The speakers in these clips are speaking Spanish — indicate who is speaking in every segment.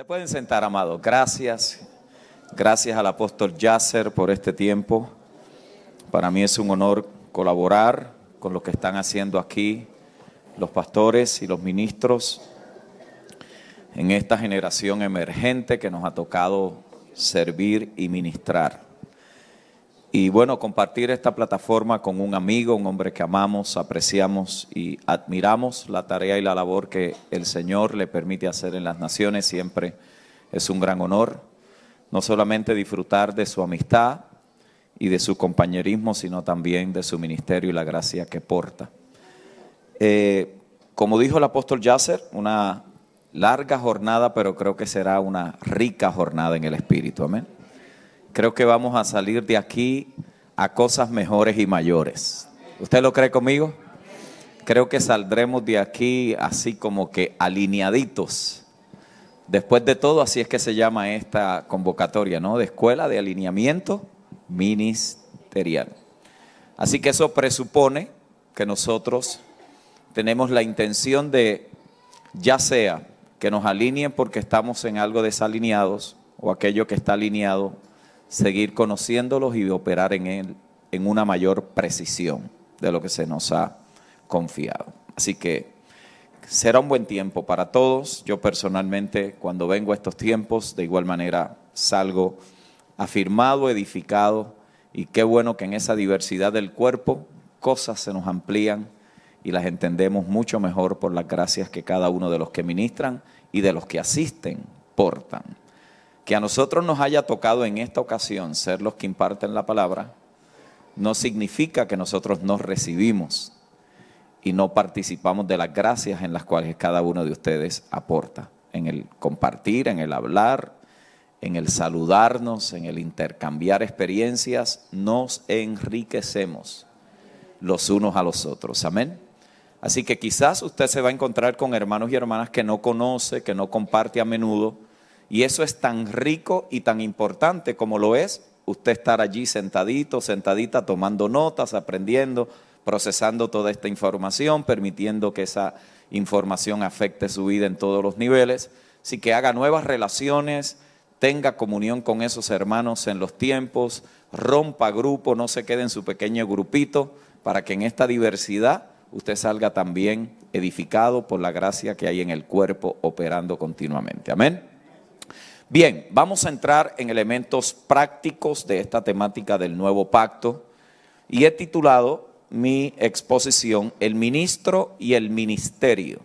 Speaker 1: Se pueden sentar, amados. Gracias. Gracias al apóstol Yasser por este tiempo. Para mí es un honor colaborar con lo que están haciendo aquí los pastores y los ministros en esta generación emergente que nos ha tocado servir y ministrar. Y bueno, compartir esta plataforma con un amigo, un hombre que amamos, apreciamos y admiramos la tarea y la labor que el Señor le permite hacer en las naciones, siempre es un gran honor. No solamente disfrutar de su amistad y de su compañerismo, sino también de su ministerio y la gracia que porta. Eh, como dijo el apóstol Yasser, una larga jornada, pero creo que será una rica jornada en el Espíritu. Amén. Creo que vamos a salir de aquí a cosas mejores y mayores. ¿Usted lo cree conmigo? Creo que saldremos de aquí así como que alineaditos. Después de todo, así es que se llama esta convocatoria, ¿no? De escuela de alineamiento ministerial. Así que eso presupone que nosotros tenemos la intención de, ya sea que nos alineen porque estamos en algo desalineados o aquello que está alineado seguir conociéndolos y operar en él en una mayor precisión de lo que se nos ha confiado. Así que será un buen tiempo para todos. Yo personalmente, cuando vengo a estos tiempos, de igual manera salgo afirmado, edificado, y qué bueno que en esa diversidad del cuerpo cosas se nos amplían y las entendemos mucho mejor por las gracias que cada uno de los que ministran y de los que asisten portan. Que a nosotros nos haya tocado en esta ocasión ser los que imparten la palabra, no significa que nosotros no recibimos y no participamos de las gracias en las cuales cada uno de ustedes aporta, en el compartir, en el hablar, en el saludarnos, en el intercambiar experiencias, nos enriquecemos los unos a los otros. Amén. Así que quizás usted se va a encontrar con hermanos y hermanas que no conoce, que no comparte a menudo, y eso es tan rico y tan importante como lo es usted estar allí sentadito, sentadita, tomando notas, aprendiendo, procesando toda esta información, permitiendo que esa información afecte su vida en todos los niveles. Así que haga nuevas relaciones, tenga comunión con esos hermanos en los tiempos, rompa grupo, no se quede en su pequeño grupito, para que en esta diversidad usted salga también edificado por la gracia que hay en el cuerpo operando continuamente. Amén. Bien, vamos a entrar en elementos prácticos de esta temática del nuevo pacto y he titulado mi exposición El ministro y el ministerio.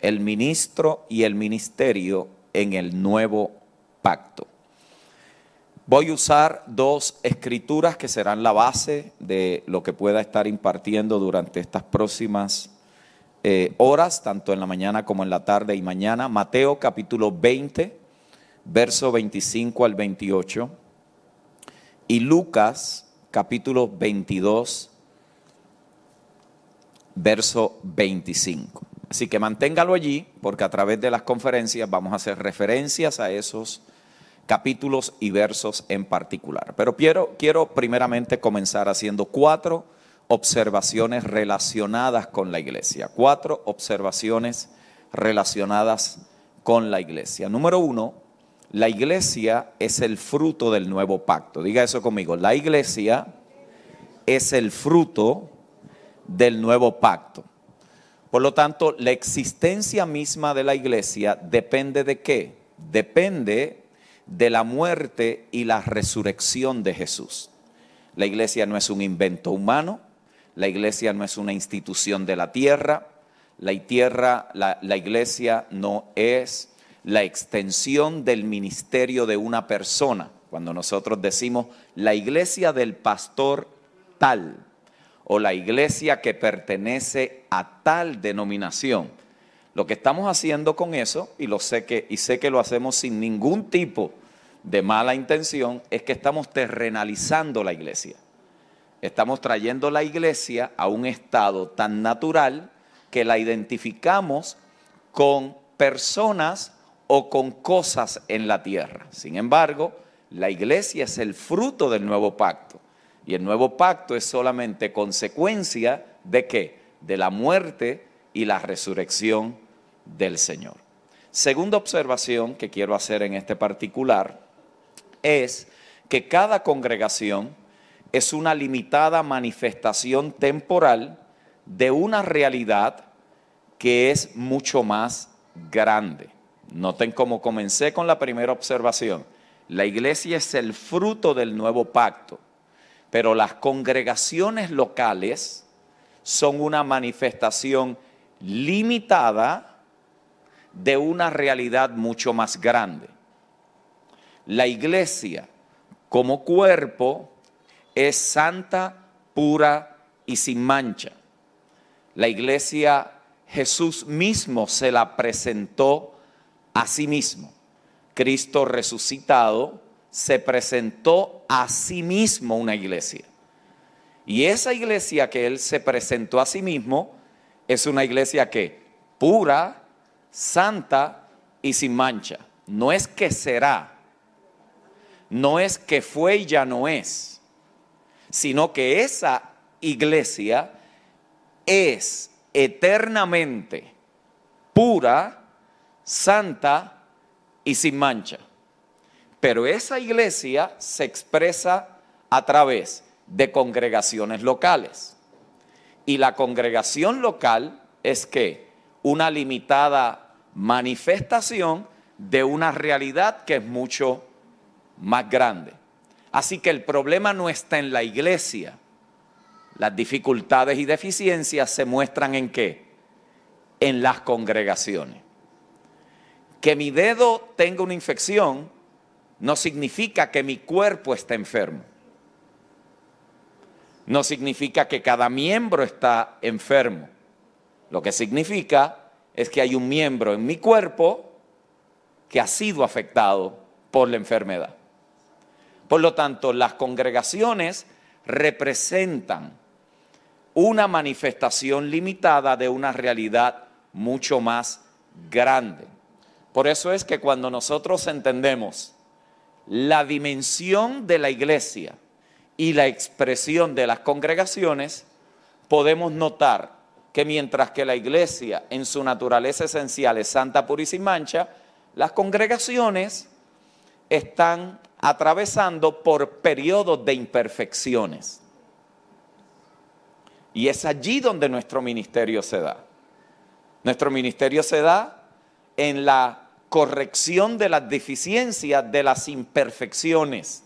Speaker 1: El ministro y el ministerio en el nuevo pacto. Voy a usar dos escrituras que serán la base de lo que pueda estar impartiendo durante estas próximas eh, horas, tanto en la mañana como en la tarde y mañana. Mateo capítulo 20 verso 25 al 28, y Lucas capítulo 22, verso 25. Así que manténgalo allí, porque a través de las conferencias vamos a hacer referencias a esos capítulos y versos en particular. Pero quiero, quiero primeramente comenzar haciendo cuatro observaciones relacionadas con la iglesia. Cuatro observaciones relacionadas con la iglesia. Número uno, la iglesia es el fruto del nuevo pacto. Diga eso conmigo. La iglesia es el fruto del nuevo pacto. Por lo tanto, la existencia misma de la iglesia depende de qué? Depende de la muerte y la resurrección de Jesús. La iglesia no es un invento humano, la iglesia no es una institución de la tierra, la tierra, la, la iglesia no es la extensión del ministerio de una persona. Cuando nosotros decimos la iglesia del pastor tal o la iglesia que pertenece a tal denominación, lo que estamos haciendo con eso, y lo sé que, y sé que lo hacemos sin ningún tipo de mala intención, es que estamos terrenalizando la iglesia. Estamos trayendo la iglesia a un estado tan natural que la identificamos con personas o con cosas en la tierra. Sin embargo, la iglesia es el fruto del nuevo pacto. Y el nuevo pacto es solamente consecuencia de qué? De la muerte y la resurrección del Señor. Segunda observación que quiero hacer en este particular es que cada congregación es una limitada manifestación temporal de una realidad que es mucho más grande. Noten cómo comencé con la primera observación. La iglesia es el fruto del nuevo pacto, pero las congregaciones locales son una manifestación limitada de una realidad mucho más grande. La iglesia como cuerpo es santa, pura y sin mancha. La iglesia Jesús mismo se la presentó a sí mismo. Cristo resucitado se presentó a sí mismo una iglesia. Y esa iglesia que Él se presentó a sí mismo es una iglesia que pura, santa y sin mancha. No es que será, no es que fue y ya no es, sino que esa iglesia es eternamente pura, santa y sin mancha. Pero esa iglesia se expresa a través de congregaciones locales. Y la congregación local es que una limitada manifestación de una realidad que es mucho más grande. Así que el problema no está en la iglesia. Las dificultades y deficiencias se muestran en qué? En las congregaciones. Que mi dedo tenga una infección no significa que mi cuerpo esté enfermo no significa que cada miembro está enfermo. Lo que significa es que hay un miembro en mi cuerpo que ha sido afectado por la enfermedad. Por lo tanto, las congregaciones representan una manifestación limitada de una realidad mucho más grande. Por eso es que cuando nosotros entendemos la dimensión de la iglesia, y la expresión de las congregaciones, podemos notar que mientras que la iglesia en su naturaleza esencial es santa, pura y sin mancha, las congregaciones están atravesando por periodos de imperfecciones. Y es allí donde nuestro ministerio se da. Nuestro ministerio se da en la corrección de las deficiencias, de las imperfecciones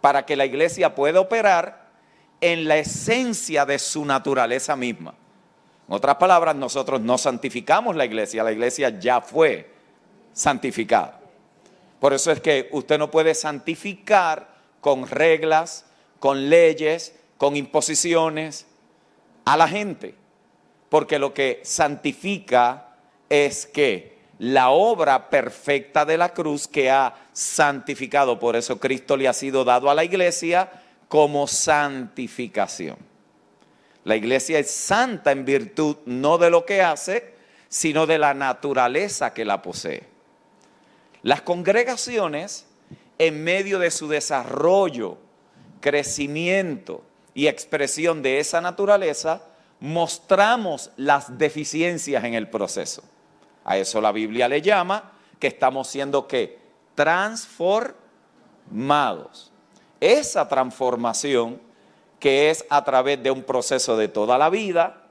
Speaker 1: para que la iglesia pueda operar en la esencia de su naturaleza misma. En otras palabras, nosotros no santificamos la iglesia, la iglesia ya fue santificada. Por eso es que usted no puede santificar con reglas, con leyes, con imposiciones a la gente, porque lo que santifica es que la obra perfecta de la cruz que ha santificado. Por eso Cristo le ha sido dado a la iglesia como santificación. La iglesia es santa en virtud no de lo que hace, sino de la naturaleza que la posee. Las congregaciones, en medio de su desarrollo, crecimiento y expresión de esa naturaleza, mostramos las deficiencias en el proceso. A eso la Biblia le llama que estamos siendo que transformados. Esa transformación que es a través de un proceso de toda la vida,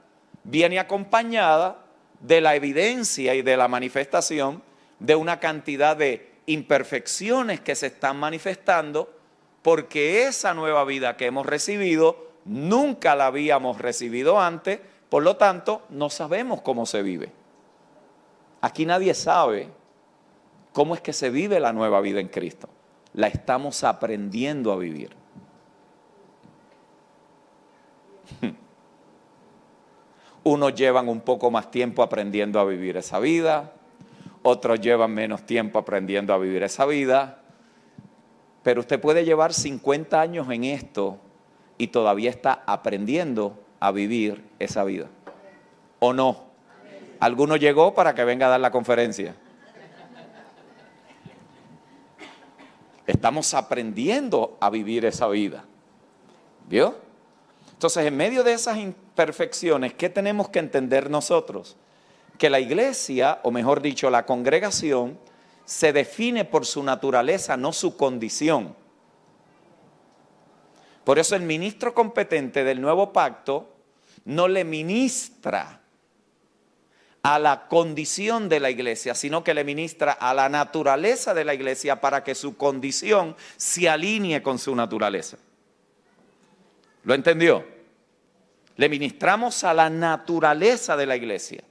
Speaker 1: viene acompañada de la evidencia y de la manifestación de una cantidad de imperfecciones que se están manifestando porque esa nueva vida que hemos recibido nunca la habíamos recibido antes, por lo tanto no sabemos cómo se vive. Aquí nadie sabe cómo es que se vive la nueva vida en Cristo. La estamos aprendiendo a vivir. Unos llevan un poco más tiempo aprendiendo a vivir esa vida, otros llevan menos tiempo aprendiendo a vivir esa vida, pero usted puede llevar 50 años en esto y todavía está aprendiendo a vivir esa vida. ¿O no? Alguno llegó para que venga a dar la conferencia. Estamos aprendiendo a vivir esa vida. ¿Vio? Entonces, en medio de esas imperfecciones, ¿qué tenemos que entender nosotros? que la iglesia, o mejor dicho, la congregación, se define por su naturaleza, no su condición. Por eso el ministro competente del nuevo pacto no le ministra a la condición de la iglesia, sino que le ministra a la naturaleza de la iglesia para que su condición se alinee con su naturaleza. ¿Lo entendió? Le ministramos a la naturaleza de la iglesia.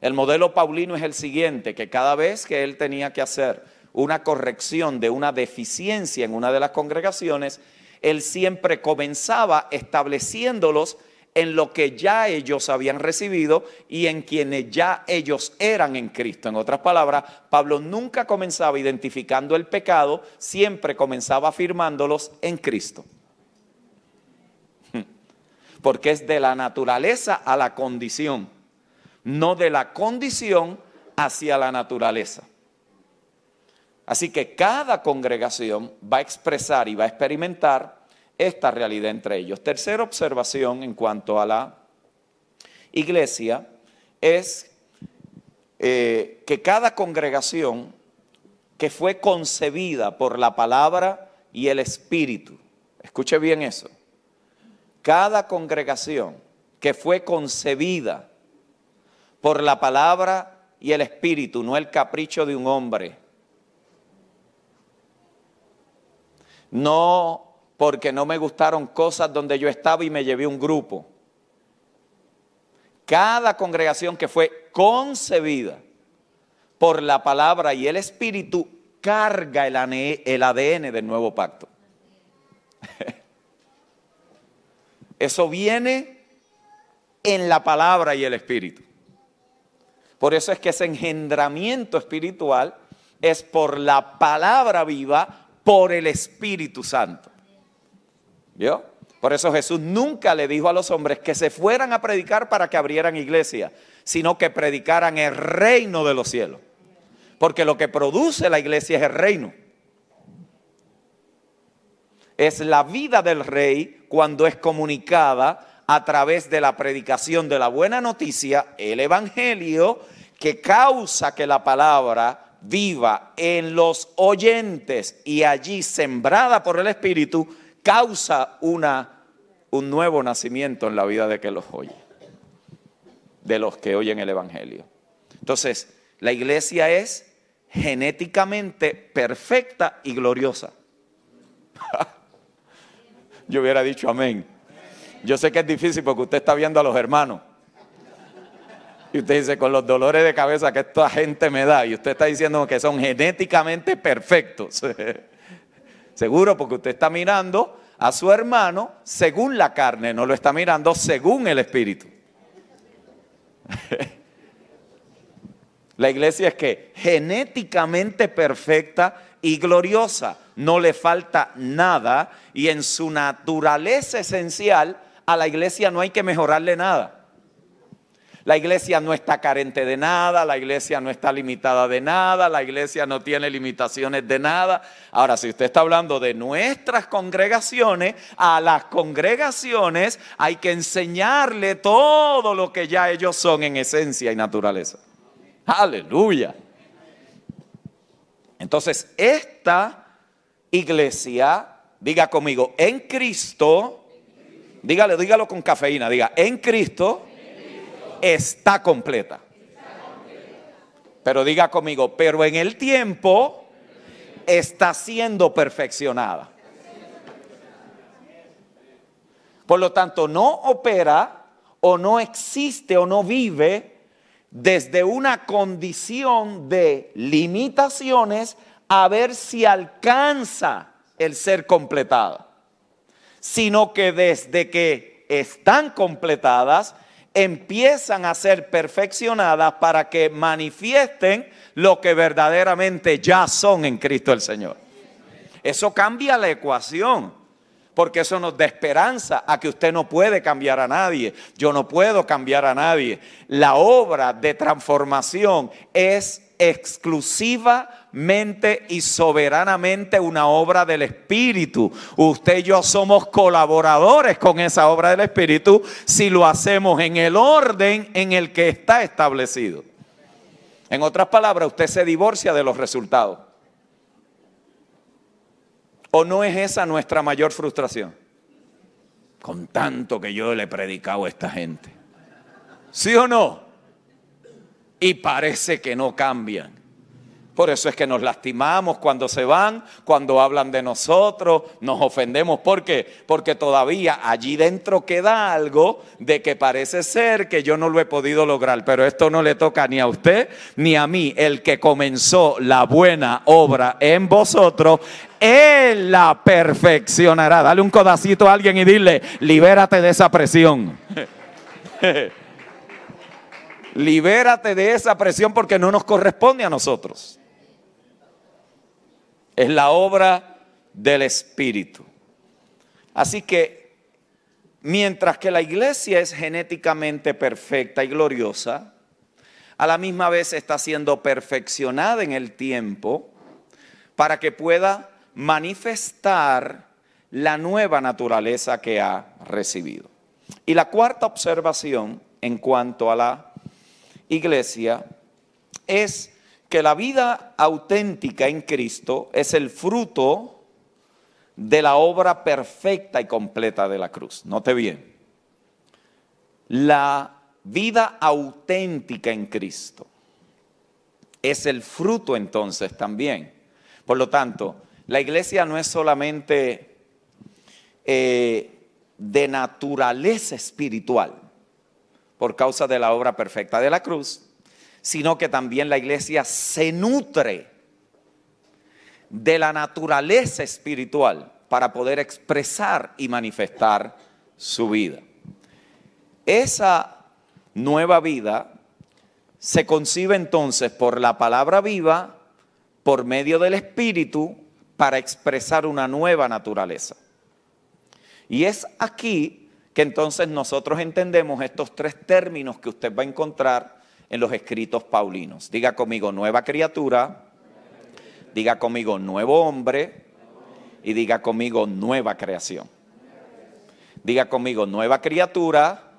Speaker 1: El modelo paulino es el siguiente, que cada vez que él tenía que hacer una corrección de una deficiencia en una de las congregaciones, él siempre comenzaba estableciéndolos en lo que ya ellos habían recibido y en quienes ya ellos eran en Cristo. En otras palabras, Pablo nunca comenzaba identificando el pecado, siempre comenzaba afirmándolos en Cristo. Porque es de la naturaleza a la condición, no de la condición hacia la naturaleza. Así que cada congregación va a expresar y va a experimentar esta realidad entre ellos. Tercera observación en cuanto a la iglesia es eh, que cada congregación que fue concebida por la palabra y el espíritu, escuche bien eso, cada congregación que fue concebida por la palabra y el espíritu, no el capricho de un hombre, no porque no me gustaron cosas donde yo estaba y me llevé un grupo. Cada congregación que fue concebida por la palabra y el Espíritu carga el ADN del nuevo pacto. Eso viene en la palabra y el Espíritu. Por eso es que ese engendramiento espiritual es por la palabra viva, por el Espíritu Santo. ¿Vio? Por eso Jesús nunca le dijo a los hombres que se fueran a predicar para que abrieran iglesia, sino que predicaran el reino de los cielos. Porque lo que produce la iglesia es el reino. Es la vida del rey cuando es comunicada a través de la predicación de la buena noticia, el evangelio, que causa que la palabra viva en los oyentes y allí sembrada por el Espíritu, causa una, un nuevo nacimiento en la vida de que los oye, de los que oyen el Evangelio. Entonces, la iglesia es genéticamente perfecta y gloriosa. Yo hubiera dicho amén. Yo sé que es difícil porque usted está viendo a los hermanos. Y usted dice, con los dolores de cabeza que esta gente me da, y usted está diciendo que son genéticamente perfectos. Seguro porque usted está mirando a su hermano según la carne, no lo está mirando según el Espíritu. la iglesia es que genéticamente perfecta y gloriosa, no le falta nada y en su naturaleza esencial a la iglesia no hay que mejorarle nada. La iglesia no está carente de nada, la iglesia no está limitada de nada, la iglesia no tiene limitaciones de nada. Ahora, si usted está hablando de nuestras congregaciones, a las congregaciones hay que enseñarle todo lo que ya ellos son en esencia y naturaleza. Aleluya. Entonces, esta iglesia, diga conmigo, en Cristo, dígale, dígalo con cafeína, diga, en Cristo está completa. Pero diga conmigo, pero en el tiempo está siendo perfeccionada. Por lo tanto, no opera o no existe o no vive desde una condición de limitaciones a ver si alcanza el ser completada, sino que desde que están completadas, empiezan a ser perfeccionadas para que manifiesten lo que verdaderamente ya son en Cristo el Señor. Eso cambia la ecuación, porque eso nos da esperanza a que usted no puede cambiar a nadie, yo no puedo cambiar a nadie. La obra de transformación es exclusivamente y soberanamente una obra del Espíritu. Usted y yo somos colaboradores con esa obra del Espíritu si lo hacemos en el orden en el que está establecido. En otras palabras, usted se divorcia de los resultados. ¿O no es esa nuestra mayor frustración? Con tanto que yo le he predicado a esta gente. ¿Sí o no? Y parece que no cambian. Por eso es que nos lastimamos cuando se van, cuando hablan de nosotros, nos ofendemos. ¿Por qué? Porque todavía allí dentro queda algo de que parece ser que yo no lo he podido lograr. Pero esto no le toca ni a usted ni a mí. El que comenzó la buena obra en vosotros, Él la perfeccionará. Dale un codacito a alguien y dile, libérate de esa presión. libérate de esa presión porque no nos corresponde a nosotros es la obra del Espíritu. Así que mientras que la iglesia es genéticamente perfecta y gloriosa, a la misma vez está siendo perfeccionada en el tiempo para que pueda manifestar la nueva naturaleza que ha recibido. Y la cuarta observación en cuanto a la iglesia es que la vida auténtica en Cristo es el fruto de la obra perfecta y completa de la cruz. Note bien, la vida auténtica en Cristo es el fruto entonces también. Por lo tanto, la iglesia no es solamente eh, de naturaleza espiritual por causa de la obra perfecta de la cruz, sino que también la iglesia se nutre de la naturaleza espiritual para poder expresar y manifestar su vida. Esa nueva vida se concibe entonces por la palabra viva, por medio del Espíritu, para expresar una nueva naturaleza. Y es aquí que entonces nosotros entendemos estos tres términos que usted va a encontrar en los escritos paulinos. Diga conmigo nueva criatura, diga conmigo nuevo hombre y diga conmigo nueva creación. Diga conmigo nueva criatura,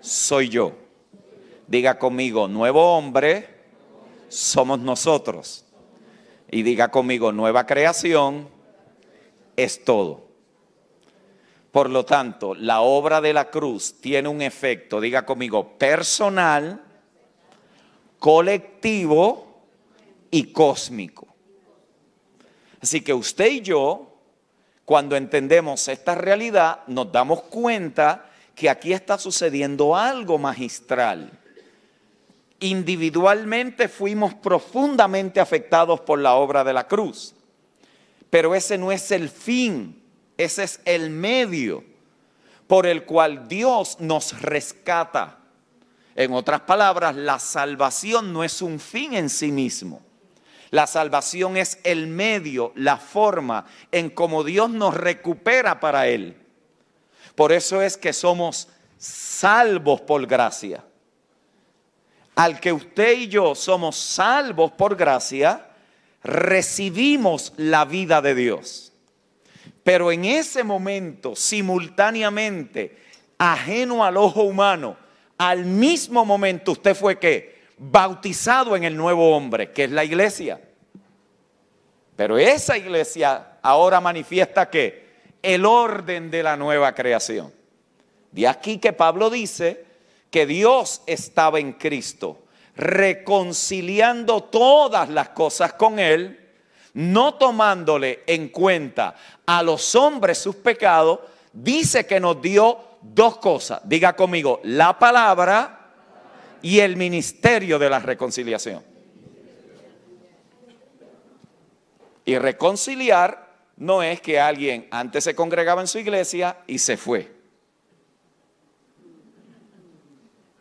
Speaker 1: soy yo. Diga conmigo nuevo hombre, somos nosotros. Y diga conmigo nueva creación, es todo. Por lo tanto, la obra de la cruz tiene un efecto, diga conmigo, personal, colectivo y cósmico. Así que usted y yo, cuando entendemos esta realidad, nos damos cuenta que aquí está sucediendo algo magistral. Individualmente fuimos profundamente afectados por la obra de la cruz, pero ese no es el fin, ese es el medio por el cual Dios nos rescata en otras palabras, la salvación no es un fin en sí mismo. La salvación es el medio, la forma en cómo Dios nos recupera para Él. Por eso es que somos salvos por gracia. Al que usted y yo somos salvos por gracia, recibimos la vida de Dios. Pero en ese momento, simultáneamente, ajeno al ojo humano, al mismo momento usted fue que bautizado en el nuevo hombre, que es la iglesia. Pero esa iglesia ahora manifiesta que el orden de la nueva creación. De aquí que Pablo dice que Dios estaba en Cristo, reconciliando todas las cosas con Él, no tomándole en cuenta a los hombres sus pecados, dice que nos dio dos cosas. Diga conmigo, la palabra y el ministerio de la reconciliación. Y reconciliar no es que alguien antes se congregaba en su iglesia y se fue.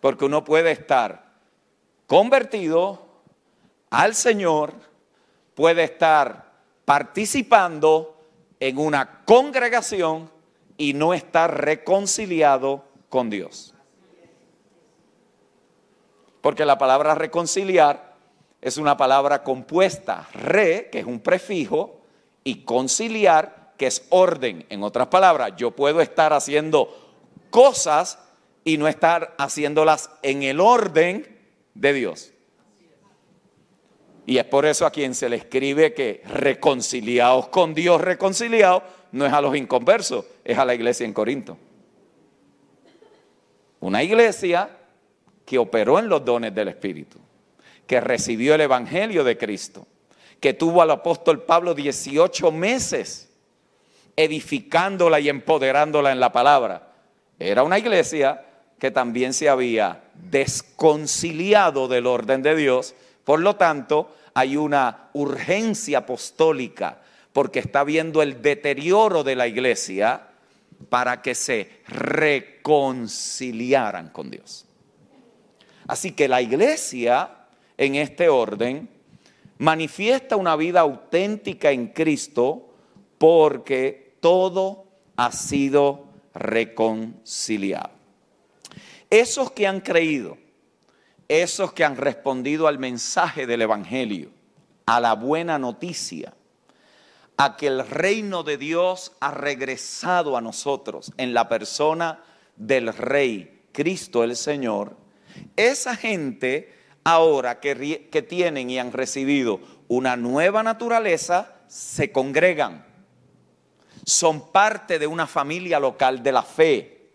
Speaker 1: Porque uno puede estar convertido al Señor, puede estar participando en una congregación y no estar reconciliado con Dios. Porque la palabra reconciliar es una palabra compuesta, re, que es un prefijo, y conciliar, que es orden. En otras palabras, yo puedo estar haciendo cosas y no estar haciéndolas en el orden de Dios. Y es por eso a quien se le escribe que reconciliados con Dios, reconciliados, no es a los inconversos, es a la iglesia en Corinto. Una iglesia que operó en los dones del Espíritu, que recibió el Evangelio de Cristo, que tuvo al apóstol Pablo 18 meses edificándola y empoderándola en la palabra. Era una iglesia que también se había desconciliado del orden de Dios, por lo tanto hay una urgencia apostólica porque está viendo el deterioro de la iglesia para que se reconciliaran con Dios. Así que la iglesia en este orden manifiesta una vida auténtica en Cristo porque todo ha sido reconciliado. Esos que han creído, esos que han respondido al mensaje del Evangelio, a la buena noticia, a que el reino de Dios ha regresado a nosotros en la persona del Rey, Cristo el Señor, esa gente ahora que, tienen y han recibido una nueva naturaleza, se congregan, son parte de una familia local de la fe,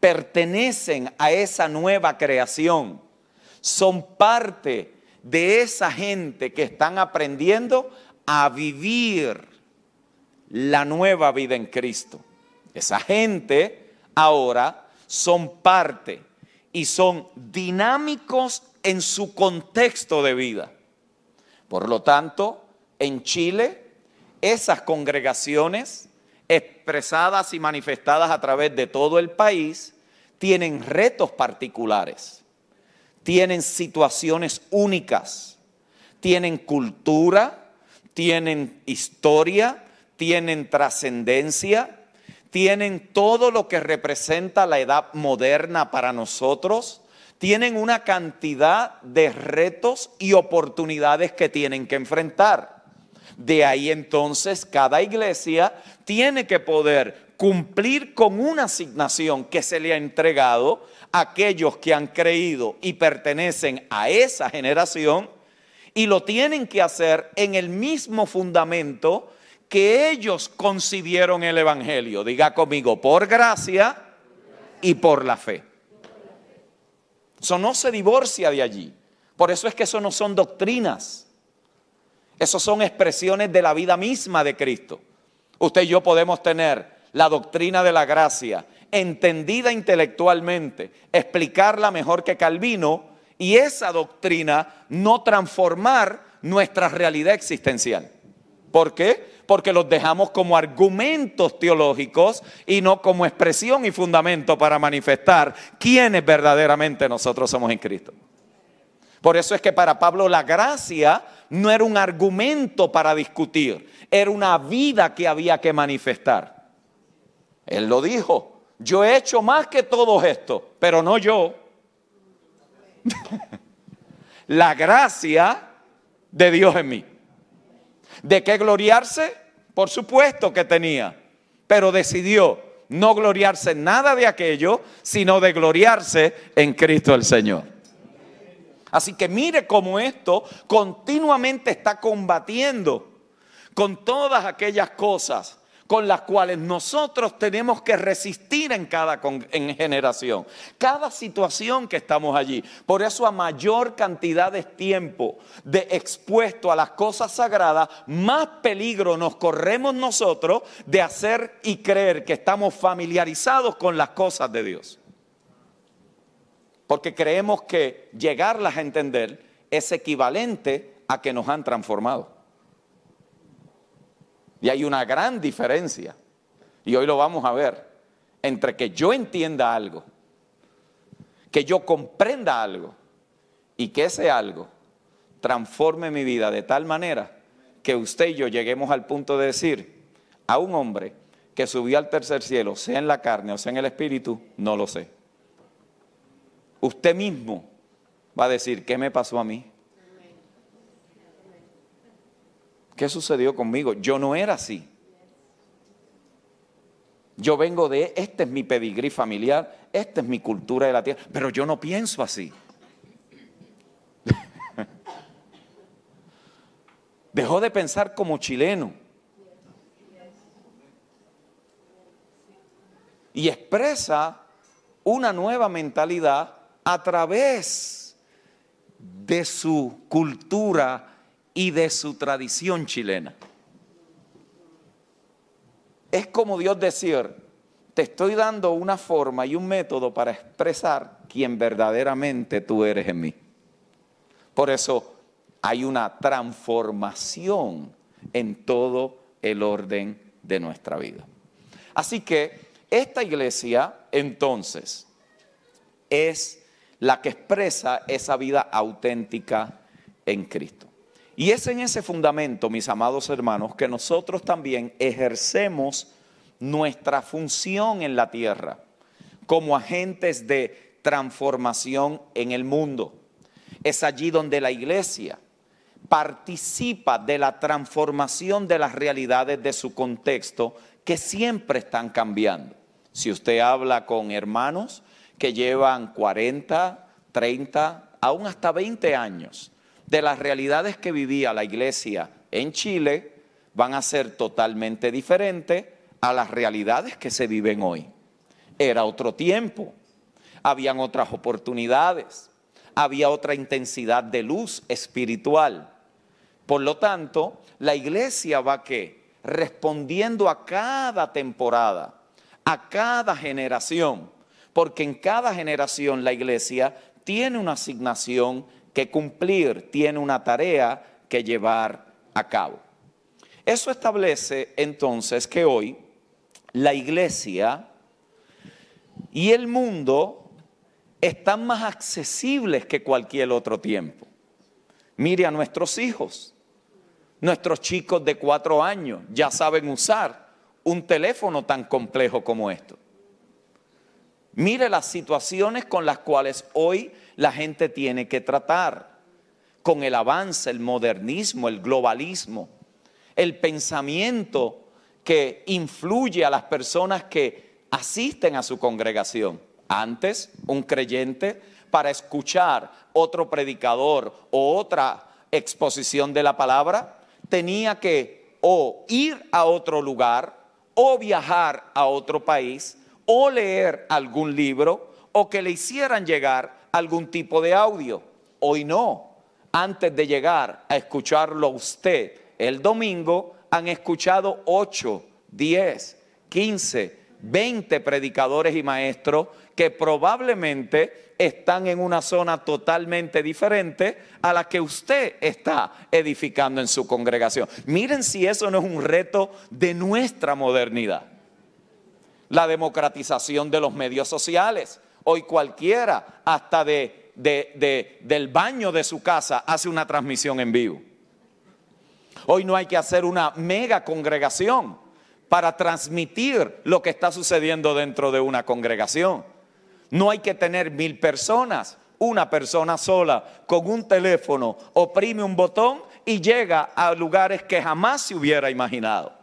Speaker 1: pertenecen a esa nueva creación, son parte de esa gente que están aprendiendo a vivir la nueva vida en Cristo. Esa gente ahora son parte y son dinámicos en su contexto de vida. Por lo tanto, en Chile, esas congregaciones expresadas y manifestadas a través de todo el país tienen retos particulares, tienen situaciones únicas, tienen cultura, tienen historia, tienen trascendencia, tienen todo lo que representa la edad moderna para nosotros, tienen una cantidad de retos y oportunidades que tienen que enfrentar. De ahí entonces cada iglesia tiene que poder cumplir con una asignación que se le ha entregado a aquellos que han creído y pertenecen a esa generación y lo tienen que hacer en el mismo fundamento que ellos concibieron el Evangelio. Diga conmigo, por gracia y por la fe. Eso no se divorcia de allí. Por eso es que eso no son doctrinas. Eso son expresiones de la vida misma de Cristo. Usted y yo podemos tener la doctrina de la gracia entendida intelectualmente, explicarla mejor que Calvino y esa doctrina no transformar nuestra realidad existencial. ¿Por qué? Porque los dejamos como argumentos teológicos y no como expresión y fundamento para manifestar quiénes verdaderamente nosotros somos en Cristo. Por eso es que para Pablo la gracia no era un argumento para discutir, era una vida que había que manifestar. Él lo dijo, yo he hecho más que todo esto, pero no yo. la gracia de Dios en mí. ¿De qué gloriarse? Por supuesto que tenía, pero decidió no gloriarse en nada de aquello, sino de gloriarse en Cristo el Señor. Así que mire cómo esto continuamente está combatiendo con todas aquellas cosas con las cuales nosotros tenemos que resistir en cada en generación, cada situación que estamos allí. Por eso a mayor cantidad de tiempo de expuesto a las cosas sagradas, más peligro nos corremos nosotros de hacer y creer que estamos familiarizados con las cosas de Dios. Porque creemos que llegarlas a entender es equivalente a que nos han transformado. Y hay una gran diferencia, y hoy lo vamos a ver, entre que yo entienda algo, que yo comprenda algo y que ese algo transforme mi vida de tal manera que usted y yo lleguemos al punto de decir a un hombre que subió al tercer cielo, sea en la carne o sea en el espíritu, no lo sé. Usted mismo va a decir, ¿qué me pasó a mí? ¿Qué sucedió conmigo? Yo no era así. Yo vengo de, este es mi pedigrí familiar, esta es mi cultura de la tierra, pero yo no pienso así. Dejó de pensar como chileno. Y expresa una nueva mentalidad a través de su cultura y de su tradición chilena. Es como Dios decir, te estoy dando una forma y un método para expresar quién verdaderamente tú eres en mí. Por eso hay una transformación en todo el orden de nuestra vida. Así que esta iglesia entonces es la que expresa esa vida auténtica en Cristo. Y es en ese fundamento, mis amados hermanos, que nosotros también ejercemos nuestra función en la tierra como agentes de transformación en el mundo. Es allí donde la iglesia participa de la transformación de las realidades de su contexto que siempre están cambiando. Si usted habla con hermanos que llevan 40, 30, aún hasta 20 años de las realidades que vivía la iglesia en Chile, van a ser totalmente diferentes a las realidades que se viven hoy. Era otro tiempo, habían otras oportunidades, había otra intensidad de luz espiritual. Por lo tanto, la iglesia va que respondiendo a cada temporada, a cada generación, porque en cada generación la iglesia tiene una asignación que cumplir, tiene una tarea que llevar a cabo. Eso establece entonces que hoy la iglesia y el mundo están más accesibles que cualquier otro tiempo. Mire a nuestros hijos. Nuestros chicos de cuatro años ya saben usar un teléfono tan complejo como esto. Mire las situaciones con las cuales hoy la gente tiene que tratar, con el avance, el modernismo, el globalismo, el pensamiento que influye a las personas que asisten a su congregación. Antes, un creyente, para escuchar otro predicador o otra exposición de la palabra, tenía que o ir a otro lugar, o viajar a otro país, o leer algún libro, o que le hicieran llegar algún tipo de audio. Hoy no. Antes de llegar a escucharlo usted el domingo, han escuchado 8, 10, 15, 20 predicadores y maestros que probablemente están en una zona totalmente diferente a la que usted está edificando en su congregación. Miren si eso no es un reto de nuestra modernidad. La democratización de los medios sociales. Hoy cualquiera, hasta de, del baño de su casa, hace una transmisión en vivo. Hoy no hay que hacer una mega congregación para transmitir lo que está sucediendo dentro de una congregación. No hay que tener mil personas. Una persona sola con un teléfono oprime un botón y llega a lugares que jamás se hubiera imaginado.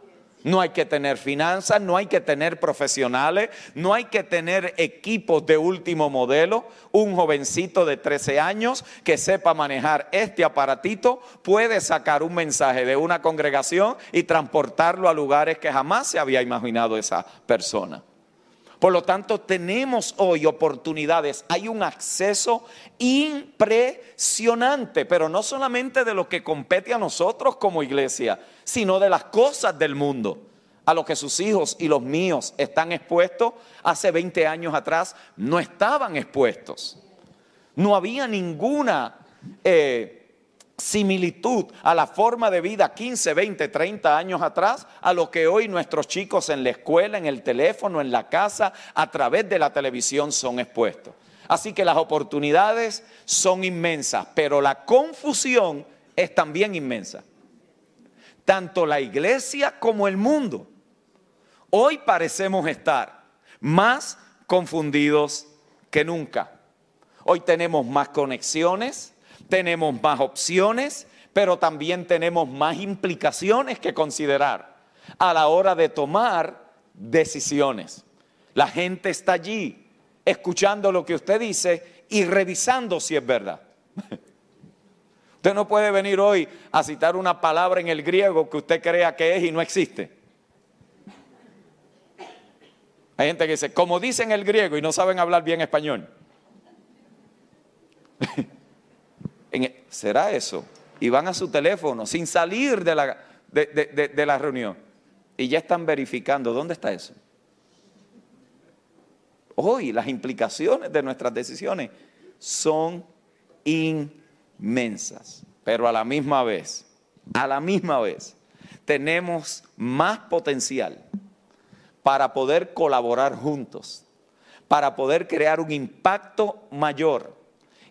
Speaker 1: No hay que tener finanzas, no hay que tener profesionales, no hay que tener equipos de último modelo. Un jovencito de 13 años que sepa manejar este aparatito puede sacar un mensaje de una congregación y transportarlo a lugares que jamás se había imaginado esa persona. Por lo tanto, tenemos hoy oportunidades. Hay un acceso impresionante, pero no solamente de lo que compete a nosotros como iglesia, sino de las cosas del mundo. A lo que sus hijos y los míos están expuestos, hace 20 años atrás no estaban expuestos. No había ninguna... Eh, similitud a la forma de vida 15, 20, 30 años atrás a lo que hoy nuestros chicos en la escuela, en el teléfono, en la casa, a través de la televisión son expuestos. Así que las oportunidades son inmensas, pero la confusión es también inmensa. Tanto la iglesia como el mundo. Hoy parecemos estar más confundidos que nunca. Hoy tenemos más conexiones, tenemos más opciones, pero también tenemos más implicaciones que considerar a la hora de tomar decisiones. La gente está allí escuchando lo que usted dice y revisando si es verdad. Usted no puede venir hoy a citar una palabra en el griego que usted crea que es y no existe. Hay gente que dice, como dicen el griego y no saben hablar bien español. E, ¿Será eso? Y van a su teléfono sin salir de la, de, la reunión. Y ya están verificando, ¿dónde está eso? Hoy las implicaciones de nuestras decisiones son inmensas, pero a la misma vez, a la misma vez, tenemos más potencial para poder colaborar juntos, para poder crear un impacto mayor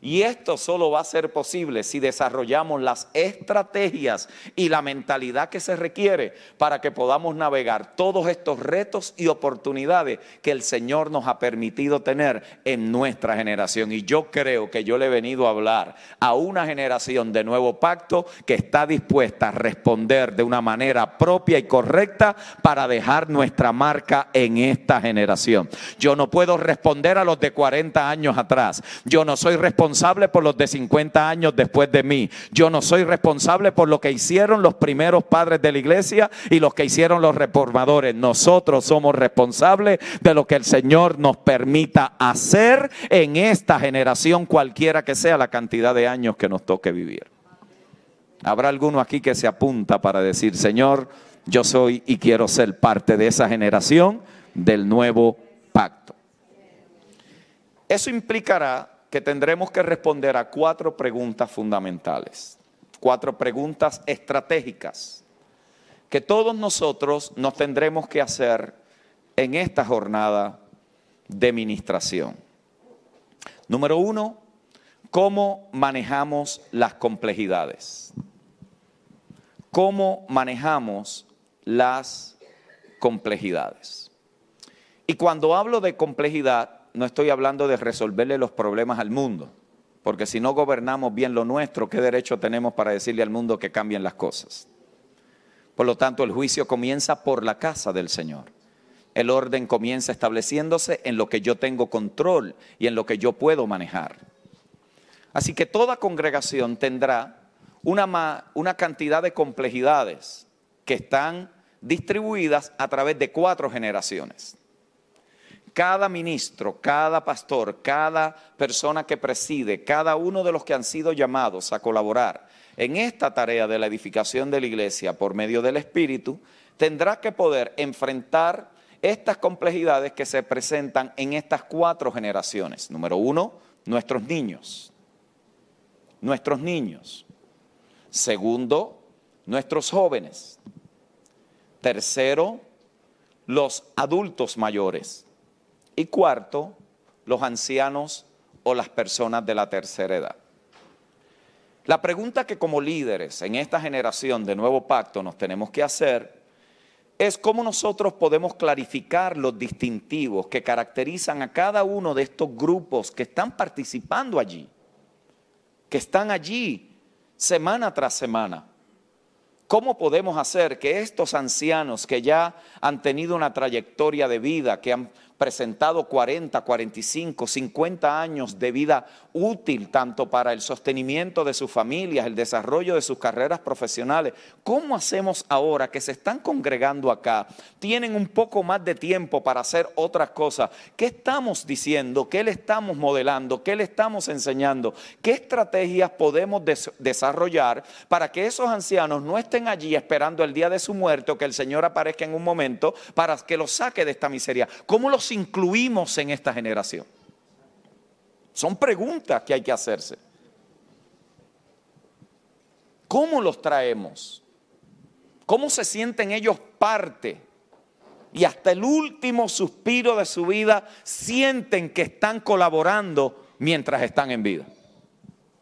Speaker 1: y esto solo va a ser posible si desarrollamos las estrategias y la mentalidad que se requiere para que podamos navegar todos estos retos y oportunidades que el Señor nos ha permitido tener en nuestra generación. Y yo creo que yo le he venido a hablar a una generación de nuevo pacto que está dispuesta a responder de una manera propia y correcta para dejar nuestra marca en esta generación. Yo no puedo responder a los de 40 años atrás. Yo no soy responsable responsable por los de 50 años después de mí. Yo no soy responsable por lo que hicieron los primeros padres de la iglesia y los que hicieron los reformadores. Nosotros somos responsables de lo que el Señor nos permita hacer en esta generación, cualquiera que sea la cantidad de años que nos toque vivir. Habrá alguno aquí que se apunta para decir, Señor, yo soy y quiero ser parte de esa generación del nuevo pacto. Eso implicará que tendremos que responder a cuatro preguntas fundamentales, cuatro preguntas estratégicas que todos nosotros nos tendremos que hacer en esta jornada de ministración. Número uno, ¿cómo manejamos las complejidades? ¿Cómo manejamos las complejidades? Y cuando hablo de complejidad, no estoy hablando de resolverle los problemas al mundo, porque si no gobernamos bien lo nuestro, ¿qué derecho tenemos para decirle al mundo que cambien las cosas? Por lo tanto, el juicio comienza por la casa del Señor. El orden comienza estableciéndose en lo que yo tengo control y en lo que yo puedo manejar. Así que toda congregación tendrá una, una cantidad de complejidades que están distribuidas a través de cuatro generaciones cada ministro, cada pastor, cada persona que preside, cada uno de los que han sido llamados a colaborar en esta tarea de la edificación de la iglesia por medio del Espíritu, tendrá que poder enfrentar estas complejidades que se presentan en estas cuatro generaciones. Número uno, nuestros niños. Nuestros niños. Segundo, nuestros jóvenes. Tercero, los adultos mayores. Y cuarto, los ancianos o las personas de la tercera edad. La pregunta que como líderes en esta generación de nuevo pacto nos tenemos que hacer es cómo nosotros podemos clarificar los distintivos que caracterizan a cada uno de estos grupos que están participando allí, que están allí semana tras semana. ¿Cómo podemos hacer que estos ancianos que ya han tenido una trayectoria de vida, que han presentado 40, 45, 50 años de vida útil tanto para el sostenimiento de sus familias, el desarrollo de sus carreras profesionales. ¿Cómo hacemos ahora que se están congregando acá? Tienen un poco más de tiempo para hacer otras cosas. ¿Qué estamos diciendo? ¿Qué le estamos modelando? ¿Qué le estamos enseñando? ¿Qué estrategias podemos desarrollar para que esos ancianos no estén allí esperando el día de su muerte o que el Señor aparezca en un momento para que los saque de esta miseria? ¿Cómo los incluimos en esta generación? Son preguntas que hay que hacerse. ¿Cómo los traemos? ¿Cómo se sienten ellos parte? Y hasta el último suspiro de su vida sienten que están colaborando mientras están en vida.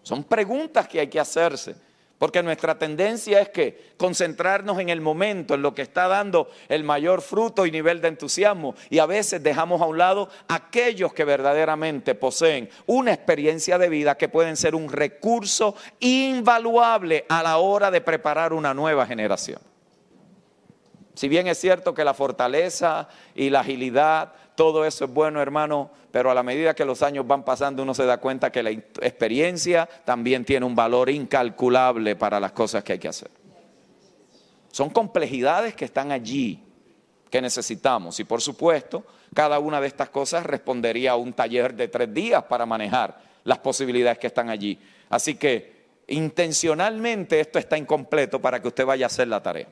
Speaker 1: Son preguntas que hay que hacerse. Porque nuestra tendencia es que concentrarnos en el momento, en lo que está dando el mayor fruto y nivel de entusiasmo. Y a veces dejamos a un lado aquellos que verdaderamente poseen una experiencia de vida que pueden ser un recurso invaluable a la hora de preparar una nueva generación. Si bien es cierto que la fortaleza y la agilidad, todo eso es bueno, hermano, pero a la medida que los años van pasando uno se da cuenta que la experiencia también tiene un valor incalculable para las cosas que hay que hacer. Son complejidades que están allí, que necesitamos. Y por supuesto, cada una de estas cosas respondería a un taller de tres días para manejar las posibilidades que están allí. Así que intencionalmente esto está incompleto para que usted vaya a hacer la tarea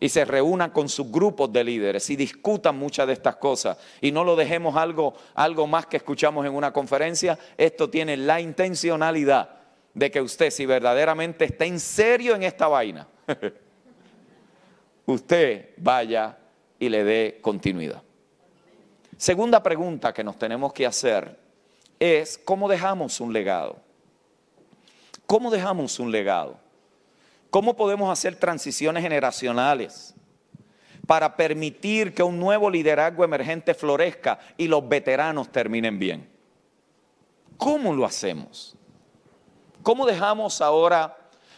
Speaker 1: y se reúnan con sus grupos de líderes y discutan muchas de estas cosas y no lo dejemos algo, algo más que escuchamos en una conferencia. Esto tiene la intencionalidad de que usted, si verdaderamente está en serio en esta vaina, usted vaya y le dé continuidad. Segunda pregunta que nos tenemos que hacer es, ¿cómo dejamos un legado? ¿Cómo dejamos un legado? ¿Cómo podemos hacer transiciones generacionales para permitir que un nuevo liderazgo emergente florezca y los veteranos terminen bien? ¿Cómo lo hacemos? ¿Cómo dejamos ahora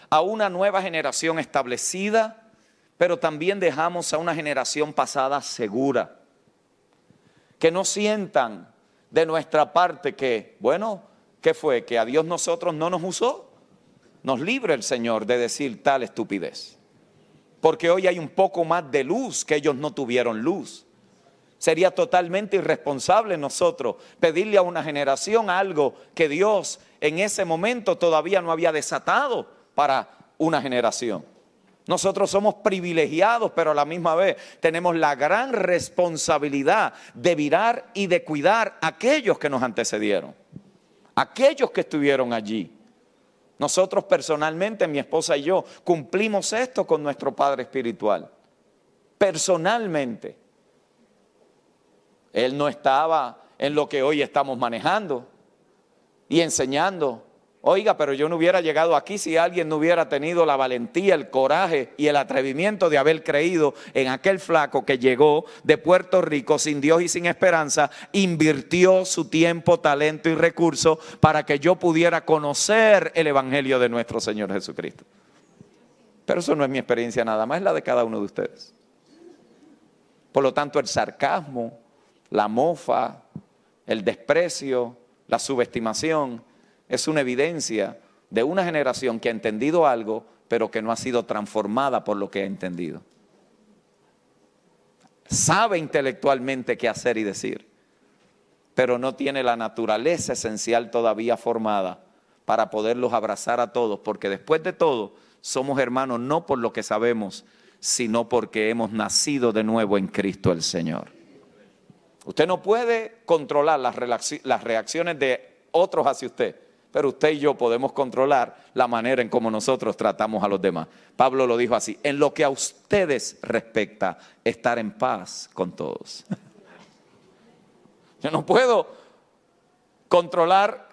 Speaker 1: a una nueva generación establecida, pero también dejamos a una generación pasada segura? Que no sientan de nuestra parte que, bueno, ¿qué fue? ¿Que a Dios nosotros no nos usó? Nos libre el Señor de decir tal estupidez. Porque hoy hay un poco más de luz que ellos no tuvieron luz. Sería totalmente irresponsable nosotros pedirle a una generación algo que Dios en ese momento todavía no había desatado para una generación. Nosotros somos privilegiados, pero a la misma vez tenemos la gran responsabilidad de virar y de cuidar a aquellos que nos antecedieron, aquellos que estuvieron allí. Nosotros personalmente, mi esposa y yo, cumplimos esto con nuestro Padre Espiritual. Personalmente. Él no estaba en lo que hoy estamos manejando y enseñando Oiga, pero yo no hubiera llegado aquí si alguien no hubiera tenido la valentía, el coraje y el atrevimiento de haber creído en aquel flaco que llegó de Puerto Rico sin Dios y sin esperanza, invirtió su tiempo, talento y recursos para que yo pudiera conocer el Evangelio de nuestro Señor Jesucristo. Pero eso no es mi experiencia nada más, es la de cada uno de ustedes. Por lo tanto, el sarcasmo, la mofa, el desprecio, la subestimación, es una evidencia de una generación que ha entendido algo, pero que no ha sido transformada por lo que ha entendido. Sabe intelectualmente qué hacer y decir, pero no tiene la naturaleza esencial todavía formada para poderlos abrazar a todos, porque después de todo somos hermanos no por lo que sabemos, sino porque hemos nacido de nuevo en Cristo el Señor. Usted no puede controlar las reacciones de otros hacia usted, pero usted y yo podemos controlar la manera en cómo nosotros tratamos a los demás. Pablo lo dijo así, en lo que a ustedes respecta, estar en paz con todos. Yo no puedo controlar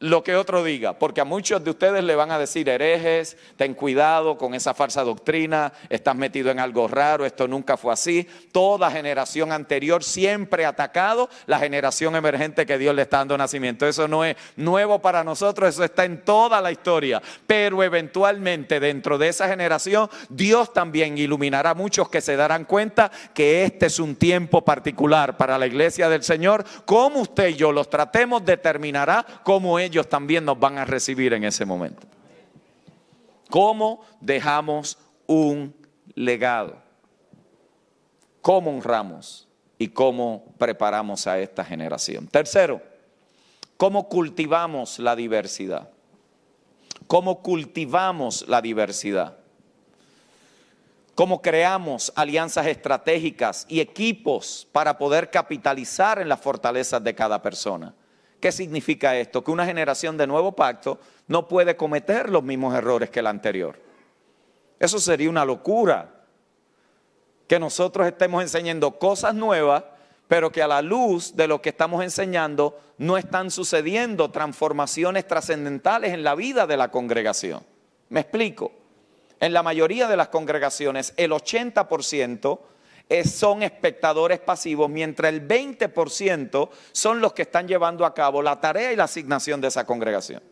Speaker 1: lo que otro diga, porque a muchos de ustedes le van a decir herejes, ten cuidado con esa falsa doctrina, estás metido en algo raro, esto nunca fue así. Toda generación anterior siempre ha atacado la generación emergente que Dios le está dando nacimiento. Eso no es nuevo para nosotros, eso está en toda la historia. Pero eventualmente dentro de esa generación, Dios también iluminará a muchos que se darán cuenta que este es un tiempo particular para la iglesia del Señor. Como usted y yo los tratemos determinará cómo es ellos también nos van a recibir en ese momento. ¿Cómo dejamos un legado? ¿Cómo honramos y cómo preparamos a esta generación? Tercero, ¿cómo cultivamos la diversidad? ¿Cómo cultivamos la diversidad? ¿Cómo creamos alianzas estratégicas y equipos para poder capitalizar en las fortalezas de cada persona? ¿Qué significa esto? Que una generación de nuevo pacto no puede cometer los mismos errores que la anterior. Eso sería una locura. Que nosotros estemos enseñando cosas nuevas, pero que a la luz de lo que estamos enseñando no están sucediendo transformaciones trascendentales en la vida de la congregación. Me explico. En la mayoría de las congregaciones, el 80% son espectadores pasivos, mientras el 20% son los que están llevando a cabo la tarea y la asignación de esa congregación.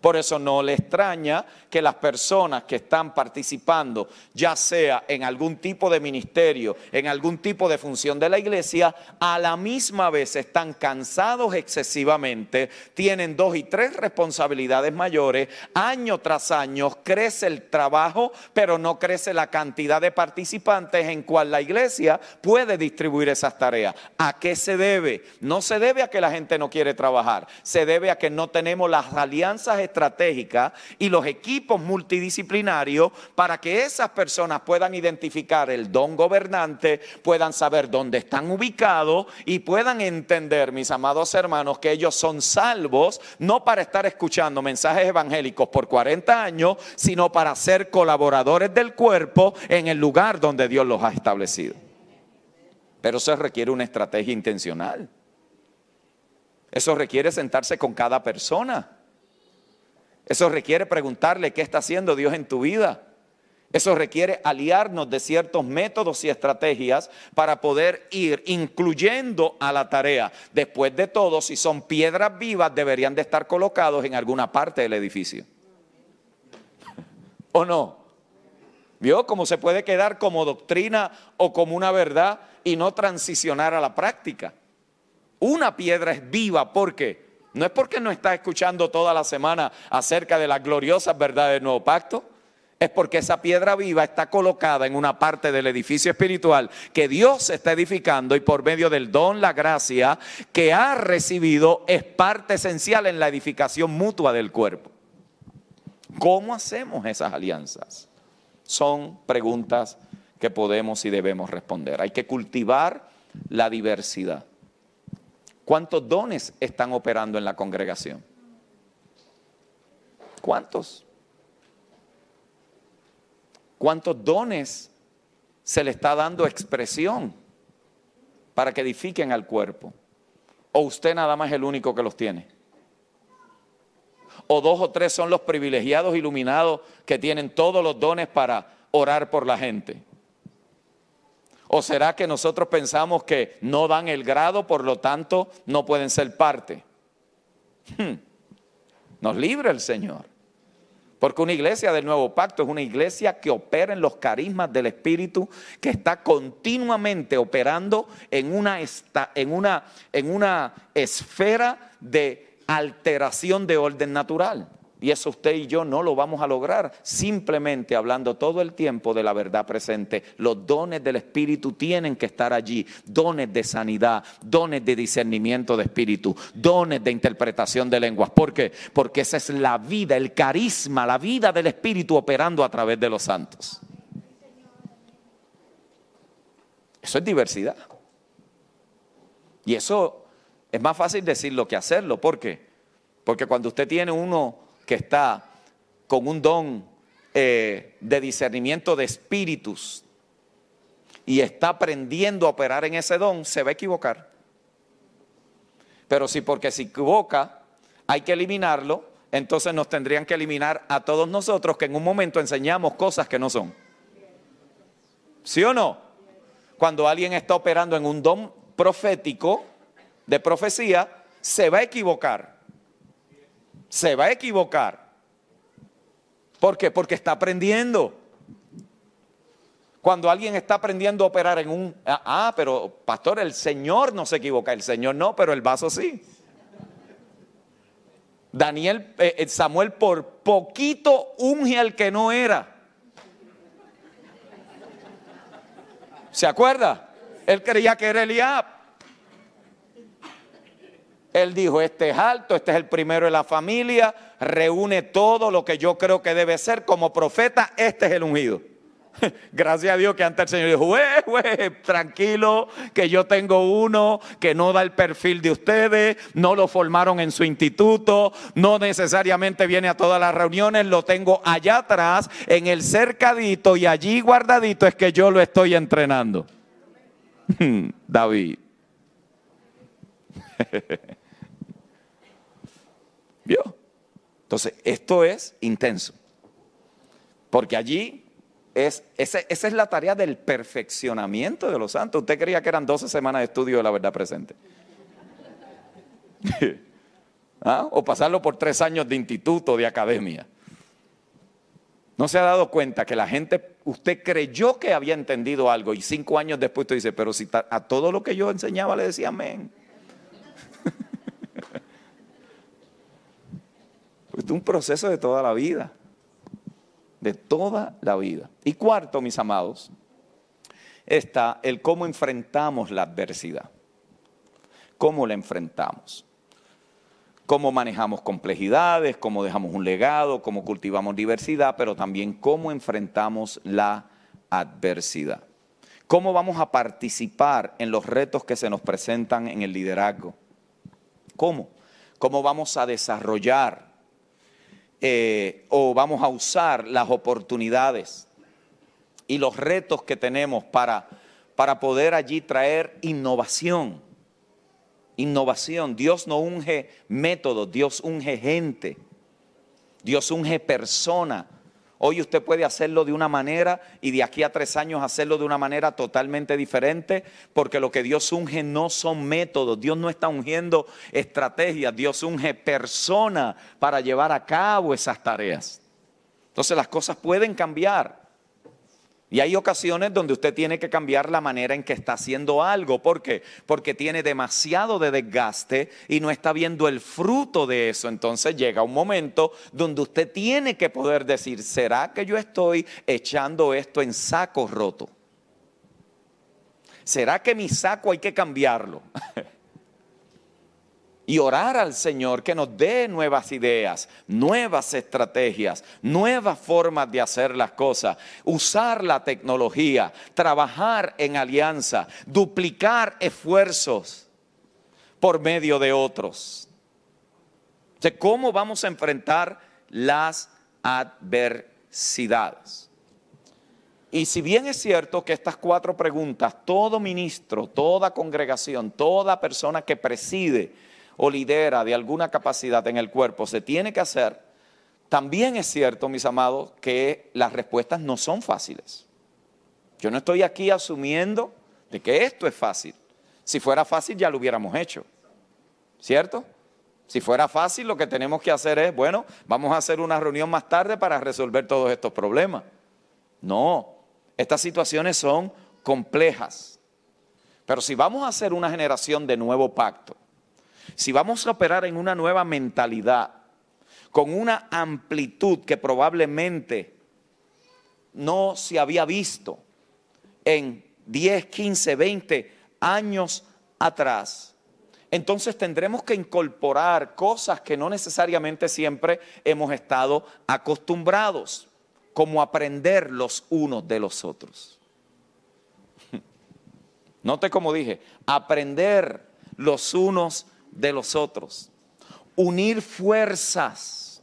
Speaker 1: Por eso no le extraña que las personas que están participando, ya sea en algún tipo de ministerio, en algún tipo de función de la iglesia, a la misma vez están cansados excesivamente, tienen dos y tres responsabilidades mayores, año tras año crece el trabajo, pero no crece la cantidad de participantes en cual la iglesia puede distribuir esas tareas. ¿A qué se debe? No se debe a que la gente no quiere trabajar, se debe a que no tenemos las alianzas estratégicas y los equipos multidisciplinarios para que esas personas puedan identificar el don gobernante, puedan saber dónde están ubicados y puedan entender, mis amados hermanos, que ellos son salvos no para estar escuchando mensajes evangélicos por 40 años, sino para ser colaboradores del cuerpo en el lugar donde Dios los ha establecido. Pero eso requiere una estrategia intencional. Eso requiere sentarse con cada persona. Eso requiere preguntarle qué está haciendo Dios en tu vida. Eso requiere aliarnos de ciertos métodos y estrategias para poder ir incluyendo a la tarea. Después de todo, si son piedras vivas, deberían de estar colocados en alguna parte del edificio. ¿O no? ¿Vio cómo se puede quedar como doctrina o como una verdad y no transicionar a la práctica? Una piedra es viva porque no es porque no está escuchando toda la semana acerca de las gloriosas verdades del nuevo pacto. Es porque esa piedra viva está colocada en una parte del edificio espiritual que Dios está edificando y por medio del don, la gracia que ha recibido es parte esencial en la edificación mutua del cuerpo. ¿Cómo hacemos esas alianzas? Son preguntas que podemos y debemos responder. Hay que cultivar la diversidad. ¿Cuántos dones están operando en la congregación? ¿Cuántos? ¿Cuántos dones se le está dando expresión para que edifiquen al cuerpo? ¿O usted nada más es el único que los tiene? ¿O dos o tres son los privilegiados iluminados que tienen todos los dones para orar por la gente? ¿O será que nosotros pensamos que no dan el grado, por lo tanto no pueden ser parte? Hmm. Nos libre el Señor. Porque una iglesia del nuevo pacto es una iglesia que opera en los carismas del Espíritu, que está continuamente operando en una, en una, en una esfera de alteración de orden natural. Y eso usted y yo no lo vamos a lograr simplemente hablando todo el tiempo de la verdad presente. Los dones del Espíritu tienen que estar allí. Dones de sanidad, dones de discernimiento de Espíritu, dones de interpretación de lenguas. ¿Por qué? Porque esa es la vida, el carisma, la vida del Espíritu operando a través de los santos. Eso es diversidad. Y eso es más fácil decirlo que hacerlo. ¿Por qué? Porque cuando usted tiene uno que está con un don eh, de discernimiento de espíritus y está aprendiendo a operar en ese don, se va a equivocar. Pero si porque se equivoca hay que eliminarlo, entonces nos tendrían que eliminar a todos nosotros que en un momento enseñamos cosas que no son. ¿Sí o no? Cuando alguien está operando en un don profético de profecía, se va a equivocar se va a equivocar. ¿Por qué? Porque está aprendiendo. Cuando alguien está aprendiendo a operar en un... Ah, ah, pero pastor, el Señor no se equivoca. El Señor no, pero el vaso sí. Daniel, eh, eh, Samuel por poquito unge al que no era. ¿Se acuerda? Él creía que era Eliab. Él dijo, este es alto, este es el primero de la familia, reúne todo lo que yo creo que debe ser como profeta, este es el ungido. Gracias a Dios que antes el Señor dijo, tranquilo, que yo tengo uno que no da el perfil de ustedes, no lo formaron en su instituto, no necesariamente viene a todas las reuniones, lo tengo allá atrás, en el cercadito y allí guardadito es que yo lo estoy entrenando. David. ¿Vio? Entonces, esto es intenso. Porque allí es, esa, es la tarea del perfeccionamiento de los santos. Usted creía que eran 12 semanas de estudio de la verdad presente. ¿ah? o pasarlo por tres años de instituto, de academia. No se ha dado cuenta que la gente, usted creyó que había entendido algo y cinco años después usted dice, pero si a todo lo que yo enseñaba le decía amén. Es un proceso de toda la vida, de toda la vida. Y cuarto, mis amados, está el cómo enfrentamos la adversidad. ¿Cómo la enfrentamos? cómo manejamos complejidades, cómo dejamos un legado, cómo cultivamos diversidad, pero también cómo enfrentamos la adversidad. ¿Cómo vamos a participar en los retos que se nos presentan en el liderazgo? ¿Cómo? ¿Cómo vamos a desarrollar eh, o vamos a usar las oportunidades y los retos que tenemos para, para poder allí traer innovación? innovación. Dios no unge métodos, Dios unge gente. Dios unge persona. Hoy usted puede hacerlo de una manera y de aquí a tres años hacerlo de una manera totalmente diferente, porque lo que Dios unge no son métodos, Dios no está ungiendo estrategias, Dios unge persona para llevar a cabo esas tareas. Entonces las cosas pueden cambiar. Y hay ocasiones donde usted tiene que cambiar la manera en que está haciendo algo. ¿Por qué? Porque tiene demasiado de desgaste y no está viendo el fruto de eso. Entonces llega un momento donde usted tiene que poder decir, ¿será que yo estoy echando esto en saco roto? ¿Será que mi saco hay que cambiarlo? y orar al Señor que nos dé nuevas ideas, nuevas estrategias, nuevas formas de hacer las cosas, usar la tecnología, trabajar en alianza, duplicar esfuerzos por medio de otros. ¿Cómo vamos a enfrentar las adversidades? Y si bien es cierto que estas cuatro preguntas, todo ministro, toda congregación, toda persona que preside, o lidera de alguna capacidad en el cuerpo se tiene que hacer, también es cierto, mis amados, que las respuestas no son fáciles. Yo no estoy aquí asumiendo de que esto es fácil. Si fuera fácil ya lo hubiéramos hecho. ¿Cierto? Si fuera fácil lo que tenemos que hacer es, bueno, vamos a hacer una reunión más tarde para resolver todos estos problemas. No, estas situaciones son complejas. Pero si vamos a hacer una generación de nuevo pacto, si vamos a operar en una nueva mentalidad, con una amplitud que probablemente no se había visto en 10, 15, 20 años atrás, entonces tendremos que incorporar cosas que no necesariamente siempre hemos estado acostumbrados, como aprender los unos de los otros. Note como dije, aprender los unos de los otros. Unir fuerzas.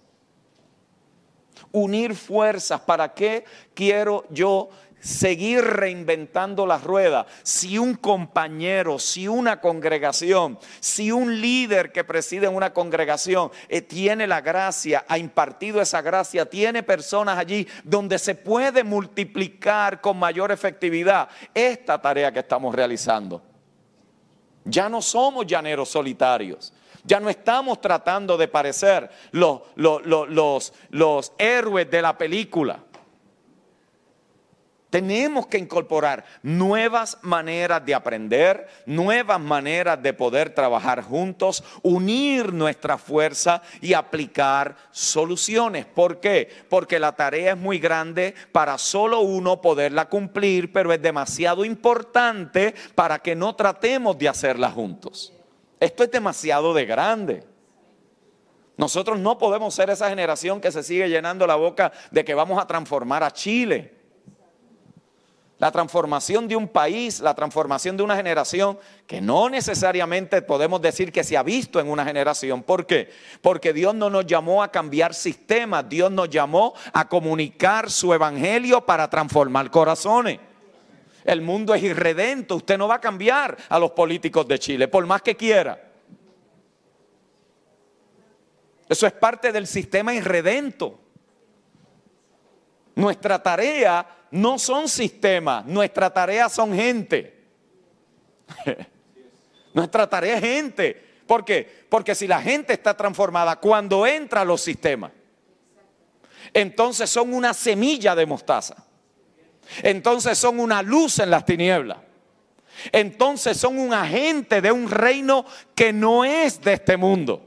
Speaker 1: Unir fuerzas. ¿Para qué quiero yo seguir reinventando la rueda si un compañero, si una congregación, si un líder que preside una congregación eh, tiene la gracia, ha impartido esa gracia, tiene personas allí donde se puede multiplicar con mayor efectividad esta tarea que estamos realizando? Ya no somos llaneros solitarios. Ya no estamos tratando de parecer los, los, los, héroes de la película. Tenemos que incorporar nuevas maneras de aprender, nuevas maneras de poder trabajar juntos, unir nuestra fuerza y aplicar soluciones. ¿Por qué? Porque la tarea es muy grande para solo uno poderla cumplir, pero es demasiado importante para que no tratemos de hacerla juntos. Esto es demasiado de grande. Nosotros no podemos ser esa generación que se sigue llenando la boca de que vamos a transformar a Chile. La transformación de un país, la transformación de una generación, que no necesariamente podemos decir que se ha visto en una generación. ¿Por qué? Porque Dios no nos llamó a cambiar sistemas, Dios nos llamó a comunicar su evangelio para transformar corazones. El mundo es irredento, usted no va a cambiar a los políticos de Chile, por más que quiera. Eso es parte del sistema irredento. Nuestra tarea no son sistemas, nuestra tarea son gente. nuestra tarea es gente. ¿Por qué? Porque si la gente está transformada cuando entra a los sistemas, entonces son una semilla de mostaza. Entonces son una luz en las tinieblas. Entonces son un agente de un reino que no es de este mundo.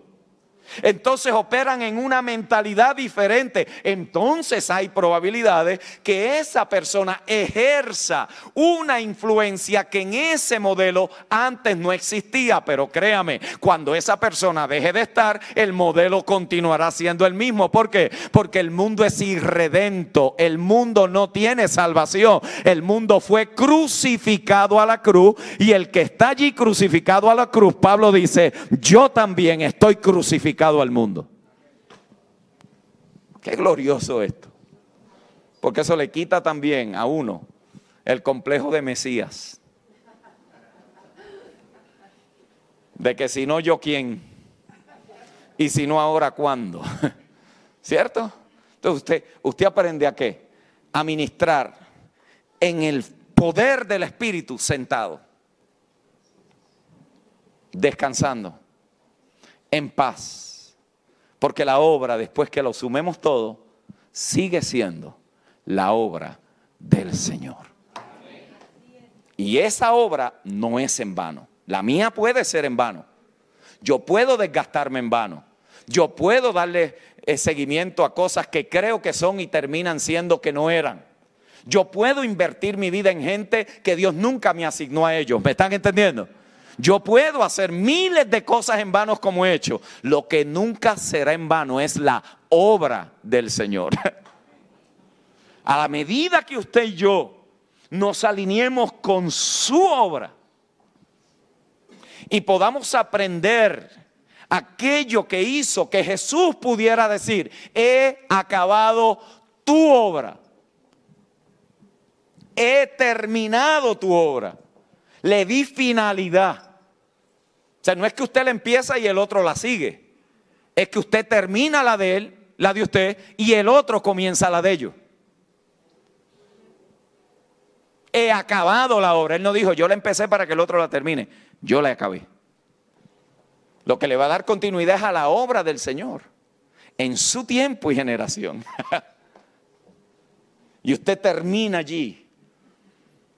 Speaker 1: Entonces operan en una mentalidad diferente. Entonces hay probabilidades que esa persona ejerza una influencia que en ese modelo antes no existía. Pero créame, cuando esa persona deje de estar, el modelo continuará siendo el mismo. ¿Por qué? Porque el mundo es irredento. El mundo no tiene salvación. El mundo fue crucificado a la cruz y el que está allí crucificado a la cruz, Pablo dice, yo también estoy crucificado al mundo. Qué glorioso esto. Porque eso le quita también a uno el complejo de Mesías. De que si no yo quién. Y si no ahora cuándo. ¿Cierto? Entonces usted, usted aprende a qué? A ministrar en el poder del Espíritu sentado. Descansando. En paz porque la obra, después que lo sumemos todo, sigue siendo la obra del Señor. Y esa obra no es en vano. La mía puede ser en vano. Yo puedo desgastarme en vano. Yo puedo darle eh, seguimiento a cosas que creo que son y terminan siendo que no eran. Yo puedo invertir mi vida en gente que Dios nunca me asignó a ellos. ¿Me están entendiendo? Yo puedo hacer miles de cosas en vano como he hecho. Lo que nunca será en vano es la obra del Señor. A la medida que usted y yo nos alineemos con su obra y podamos aprender aquello que hizo que Jesús pudiera decir, he acabado tu obra, he terminado tu obra, le di finalidad. O sea, no es que usted la empieza y el otro la sigue. Es que usted termina la de él, la de usted, y el otro comienza la de ellos. He acabado la obra. Él no dijo, yo la empecé para que el otro la termine. Yo la acabé. Lo que le va a dar continuidad es a la obra del Señor, en su tiempo y generación. y usted termina allí.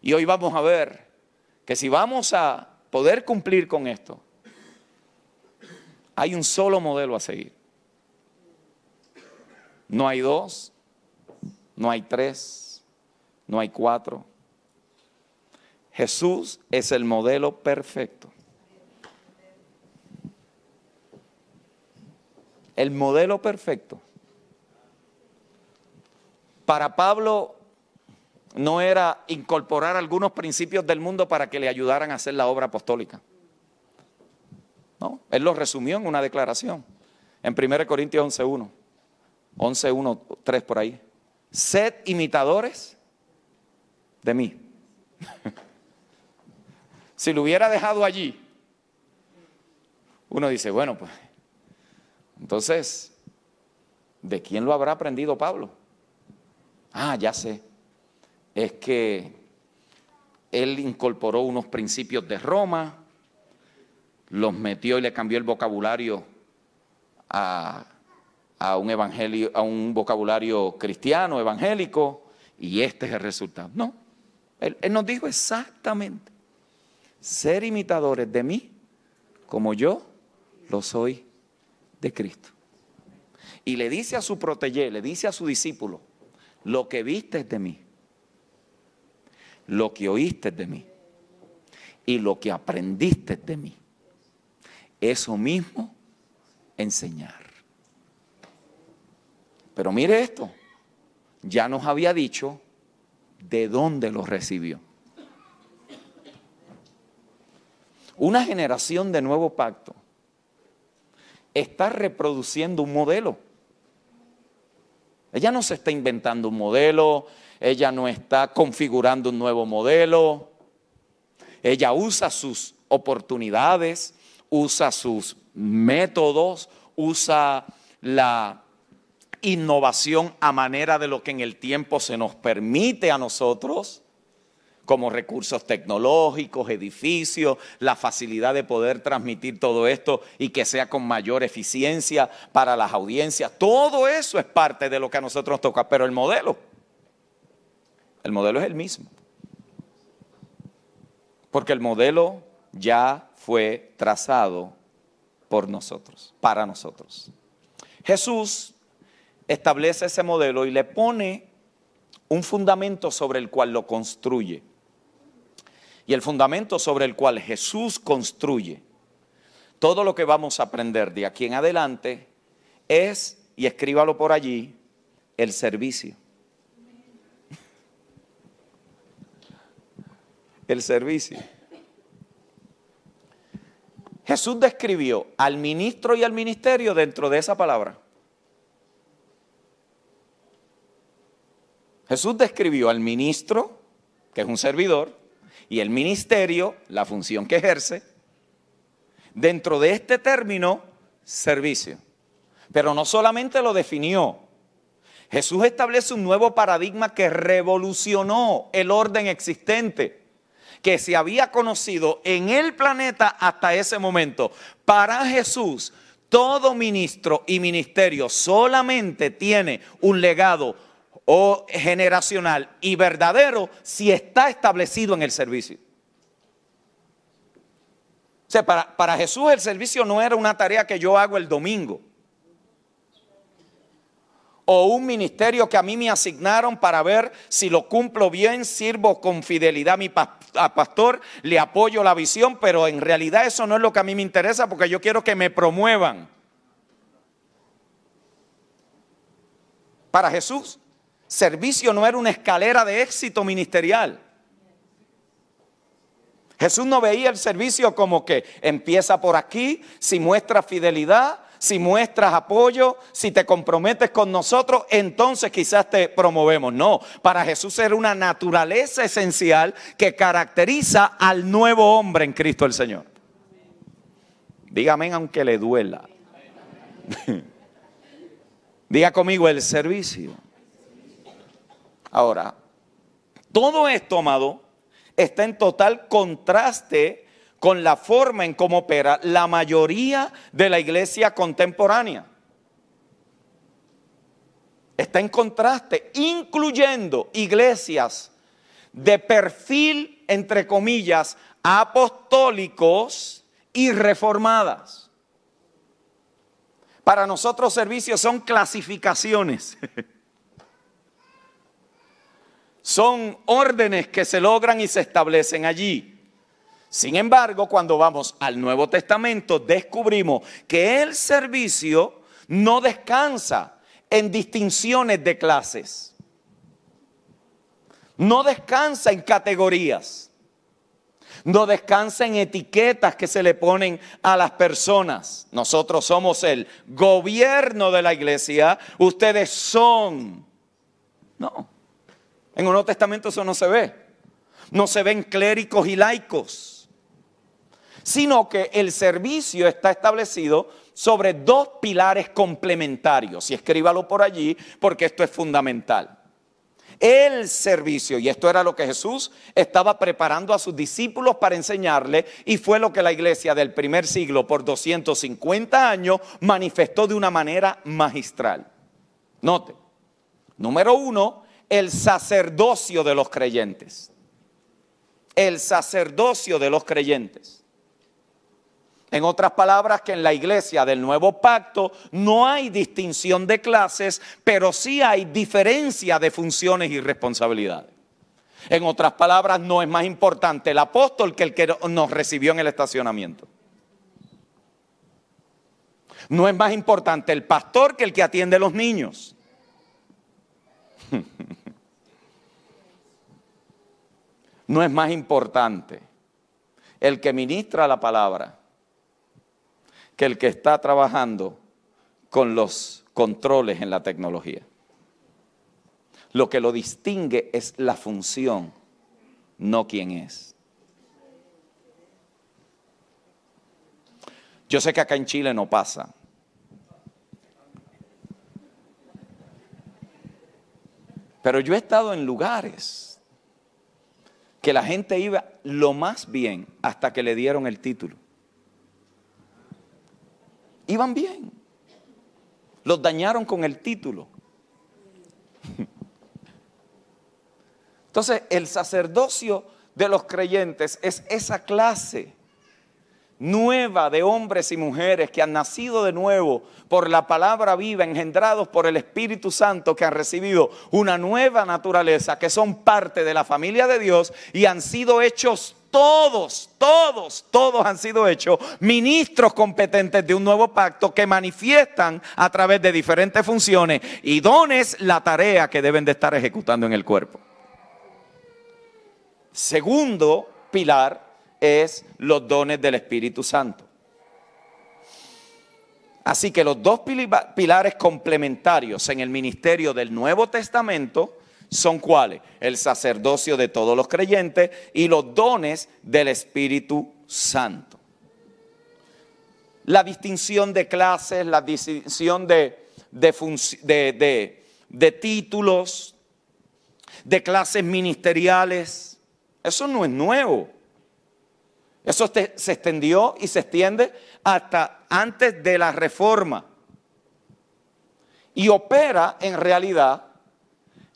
Speaker 1: Y hoy vamos a ver que si vamos a poder cumplir con esto, hay un solo modelo a seguir. No hay dos, no hay tres, no hay cuatro. Jesús es el modelo perfecto. El modelo perfecto. Para Pablo no era incorporar algunos principios del mundo para que le ayudaran a hacer la obra apostólica. Él lo resumió en una declaración. En 1 Corintios 11.1. 11.1, 3 por ahí. Sed imitadores de mí. si lo hubiera dejado allí, uno dice, bueno, pues, entonces, ¿de quién lo habrá aprendido Pablo? Ah, ya sé. Es que él incorporó unos principios de Roma, los metió y le cambió el vocabulario a, un evangelio, a un vocabulario cristiano, evangélico, y este es el resultado. No, él, él nos dijo exactamente, ser imitadores de mí como yo lo soy de Cristo. Y le dice a su protegé, le dice a su discípulo, lo que viste de mí, lo que oíste de mí y lo que aprendiste de mí eso mismo enseñar. Pero mire esto, ya nos había dicho de dónde lo recibió. Una generación de nuevo pacto está reproduciendo un modelo. Ella no se está inventando un modelo, ella no está configurando un nuevo modelo, ella usa sus oportunidades, usa sus métodos, usa la innovación a manera de lo que en el tiempo se nos permite a nosotros como recursos tecnológicos, edificios, la facilidad de poder transmitir todo esto y que sea con mayor eficiencia para las audiencias. Todo eso es parte de lo que a nosotros nos toca, pero el modelo, el modelo es el mismo. Porque el modelo ya fue trazado por nosotros, para nosotros. Jesús establece ese modelo y le pone un fundamento sobre el cual lo construye. Y el fundamento sobre el cual Jesús construye todo lo que vamos a aprender de aquí en adelante es, y escríbalo por allí, el servicio. El servicio. Jesús describió al ministro y al ministerio dentro de esa palabra. Jesús describió al ministro, que es un servidor, y el ministerio, la función que ejerce, dentro de este término, servicio. Pero no solamente lo definió, Jesús establece un nuevo paradigma que revolucionó el orden existente que se había conocido en el planeta hasta ese momento. Para Jesús, todo ministro y ministerio solamente tiene un legado o generacional y verdadero si está establecido en el servicio. O sea, para, para Jesús el servicio no era una tarea que yo hago el domingo o un ministerio que a mí me asignaron para ver si lo cumplo bien, sirvo con fidelidad a mi pastor, le apoyo la visión, pero en realidad eso no es lo que a mí me interesa porque yo quiero que me promuevan. Para Jesús, servicio no era una escalera de éxito ministerial. Jesús no veía el servicio como que empieza por aquí, si muestra fidelidad, si muestras apoyo, si te comprometes con nosotros, entonces quizás te promovemos. No, para Jesús era una naturaleza esencial que caracteriza al nuevo hombre en Cristo el Señor. Dígame aunque le duela. Diga conmigo el servicio. Ahora, todo esto, amado, está en total contraste con la forma en cómo opera la mayoría de la iglesia contemporánea. Está en contraste, incluyendo iglesias de perfil, entre comillas, apostólicos y reformadas. Para nosotros servicios son clasificaciones. Son órdenes que se logran y se establecen allí. Sin embargo, cuando vamos al Nuevo Testamento, descubrimos que el servicio no descansa en distinciones de clases. No descansa en categorías. No descansa en etiquetas que se le ponen a las personas. Nosotros somos el gobierno de la iglesia. Ustedes son. No. En el Nuevo Testamento eso no se ve. No se ven clérigos y laicos. Sino que el servicio está establecido sobre dos pilares complementarios. Y escríbalo por allí porque esto es fundamental. El servicio, y esto era lo que Jesús estaba preparando a sus discípulos para enseñarle, y fue lo que la iglesia del primer siglo por 250 años manifestó de una manera magistral. Note, número uno, el sacerdocio de los creyentes. El sacerdocio de los creyentes. En otras palabras, que en la iglesia del nuevo pacto no hay distinción de clases, pero sí hay diferencia de funciones y responsabilidades. En otras palabras, no es más importante el apóstol que el que nos recibió en el estacionamiento. No es más importante el pastor que el que atiende a los niños. no es más importante el que ministra la palabra que el que está trabajando con los controles en la tecnología. Lo que lo distingue es la función, no quién es. Yo sé que acá en Chile no pasa. Pero yo he estado en lugares que la gente iba lo más bien hasta que le dieron el título. Iban bien. Los dañaron con el título. Entonces, el sacerdocio de los creyentes es esa clase nueva de hombres y mujeres que han nacido de nuevo por la palabra viva, engendrados por el Espíritu Santo, que han recibido una nueva naturaleza, que son parte de la familia de Dios y han sido hechos todos, todos, todos han sido hechos ministros competentes de un nuevo pacto que manifiestan a través de diferentes funciones y dones la tarea que deben de estar ejecutando en el cuerpo. Segundo pilar es los dones del Espíritu Santo. Así que los dos pilares complementarios en el ministerio del Nuevo Testamento son cuáles? El sacerdocio de todos los creyentes y los dones del Espíritu Santo. La distinción de clases, la distinción de, de títulos, de clases ministeriales, eso no es nuevo. Eso se extendió y se extiende hasta antes de la reforma. Y opera en realidad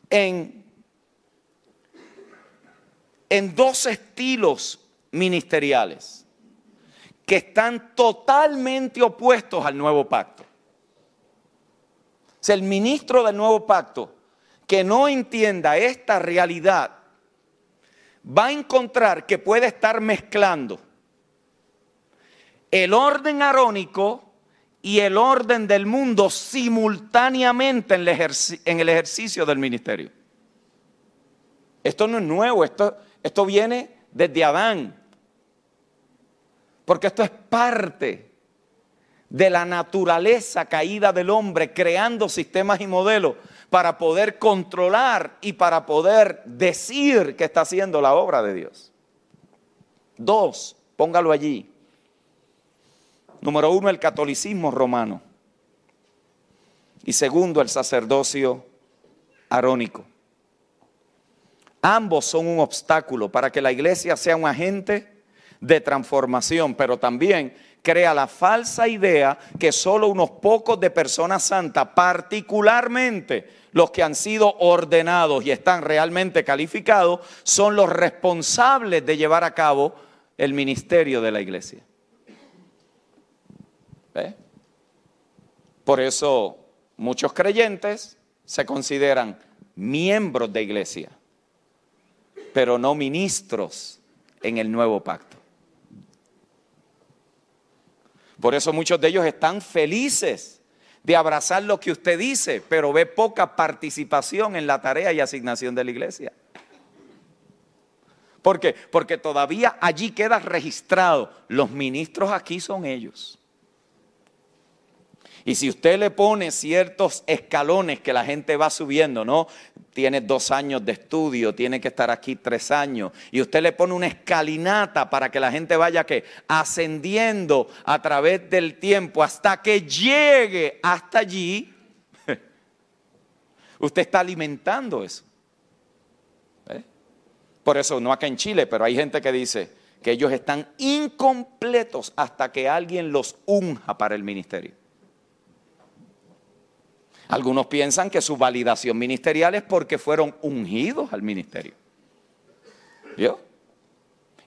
Speaker 1: en, dos estilos ministeriales que están totalmente opuestos al nuevo pacto. O el ministro del nuevo pacto que no entienda esta realidad va a encontrar que puede estar mezclando el orden arónico y el orden del mundo simultáneamente en el, ejercicio del ministerio. Esto no es nuevo, esto, esto viene desde Adán, porque esto es parte de la naturaleza caída del hombre, creando sistemas y modelos para poder controlar y para poder decir que está haciendo la obra de Dios. Dos, póngalo allí. Número uno, el catolicismo romano. Y segundo, el sacerdocio arónico. Ambos son un obstáculo para que la iglesia sea un agente de transformación, pero también crea la falsa idea que solo unos pocos de personas santas, particularmente los que han sido ordenados y están realmente calificados, son los responsables de llevar a cabo el ministerio de la iglesia. Por eso muchos creyentes se consideran miembros de iglesia, pero no ministros en el nuevo pacto. Por eso muchos de ellos están felices de abrazar lo que usted dice, pero ve poca participación en la tarea y asignación de la iglesia. ¿Por qué? Porque todavía allí queda registrado, los ministros aquí son ellos. Y si usted le pone ciertos escalones que la gente va subiendo, ¿no? Tiene dos años de estudio, tiene que estar aquí tres años. Y usted le pone una escalinata para que la gente vaya que ascendiendo a través del tiempo hasta que llegue hasta allí. Usted está alimentando eso. ¿Eh? Por eso, no acá en Chile, pero hay gente que dice que ellos están incompletos hasta que alguien los unja para el ministerio. Algunos piensan que su validación ministerial es porque fueron ungidos al ministerio. ¿Vio?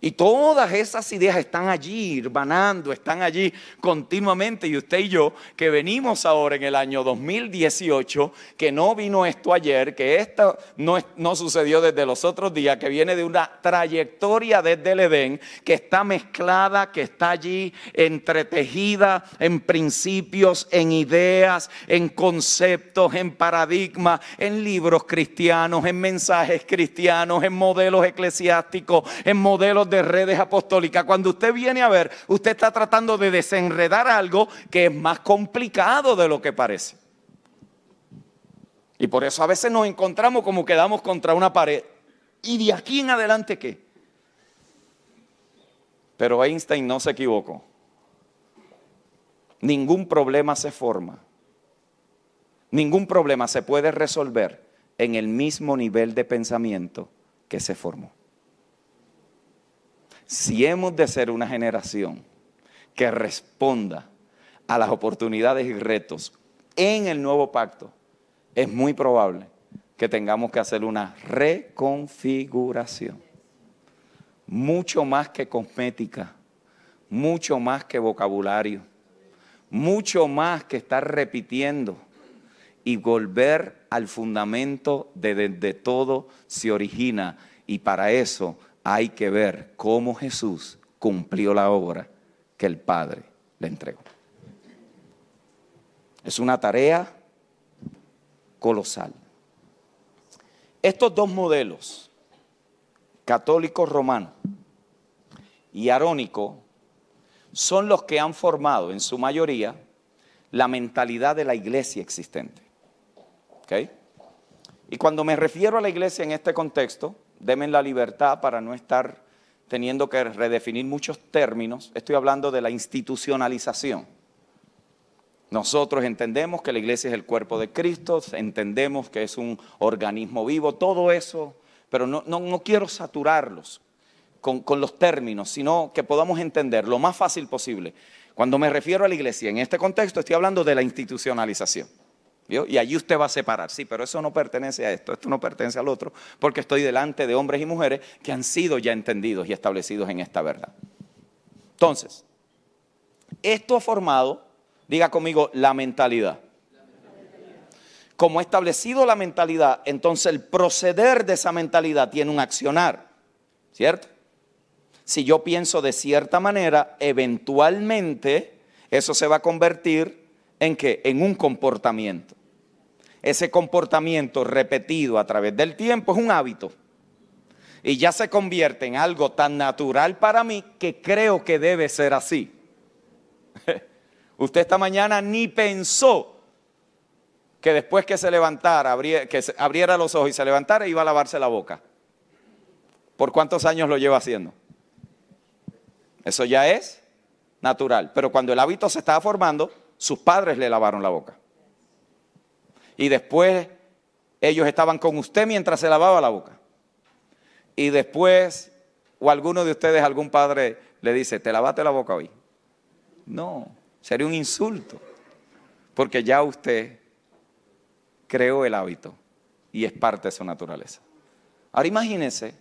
Speaker 1: Y todas esas ideas están allí, irvanando, están allí continuamente. Y usted y yo, que venimos ahora en el año 2018, que no vino esto ayer, que esto no, no sucedió desde los otros días, que viene de una trayectoria desde el Edén, que está mezclada, que está allí entretejida en principios, en ideas, en conceptos, en paradigmas, en libros cristianos, en mensajes cristianos, en modelos eclesiásticos, en modelos de redes apostólicas, cuando usted viene a ver, usted está tratando de desenredar algo que es más complicado de lo que parece. Y por eso a veces nos encontramos como quedamos contra una pared. ¿Y de aquí en adelante qué? Pero Einstein no se equivocó. Ningún problema se forma. Ningún problema se puede resolver en el mismo nivel de pensamiento que se formó. Si hemos de ser una generación que responda a las oportunidades y retos en el nuevo pacto, es muy probable que tengamos que hacer una reconfiguración. Mucho más que cosmética, mucho más que vocabulario, mucho más que estar repitiendo y volver al fundamento de donde todo se origina. Y para eso hay que ver cómo Jesús cumplió la obra que el Padre le entregó. Es una tarea colosal. Estos dos modelos, católico romano y arónico, son los que han formado en su mayoría la mentalidad de la iglesia existente. Y cuando me refiero a la iglesia en este contexto, denme la libertad para no estar teniendo que redefinir muchos términos. Estoy hablando de la institucionalización. Nosotros entendemos que la iglesia es el cuerpo de Cristo, entendemos que es un organismo vivo, todo eso, pero no, no, quiero saturarlos con, con los términos, sino que podamos entender lo más fácil posible. Cuando me refiero a la iglesia en este contexto, estoy hablando de la institucionalización. Y allí usted va a separar, sí, pero eso no pertenece a esto, esto no pertenece al otro, porque estoy delante de hombres y mujeres que han sido ya entendidos y establecidos en esta verdad. Entonces, esto ha formado, diga conmigo, la mentalidad. Como ha establecido la mentalidad, entonces el proceder de esa mentalidad tiene un accionar, ¿cierto? Si yo pienso de cierta manera, eventualmente eso se va a convertir en qué? En un comportamiento ese comportamiento repetido a través del tiempo es un hábito. Y ya se convierte en algo tan natural para mí que creo que debe ser así. Usted esta mañana ni pensó que después que se levantara, que abriera los ojos y se levantara, iba a lavarse la boca. ¿Por cuántos años lo lleva haciendo? Eso ya es natural. Pero cuando el hábito se estaba formando, sus padres le lavaron la boca y después ellos estaban con usted mientras se lavaba la boca. Y después, o alguno de ustedes, algún padre le dice, ¿te lavaste la boca hoy? No, sería un insulto, porque ya usted creó el hábito y es parte de su naturaleza. Ahora imagínense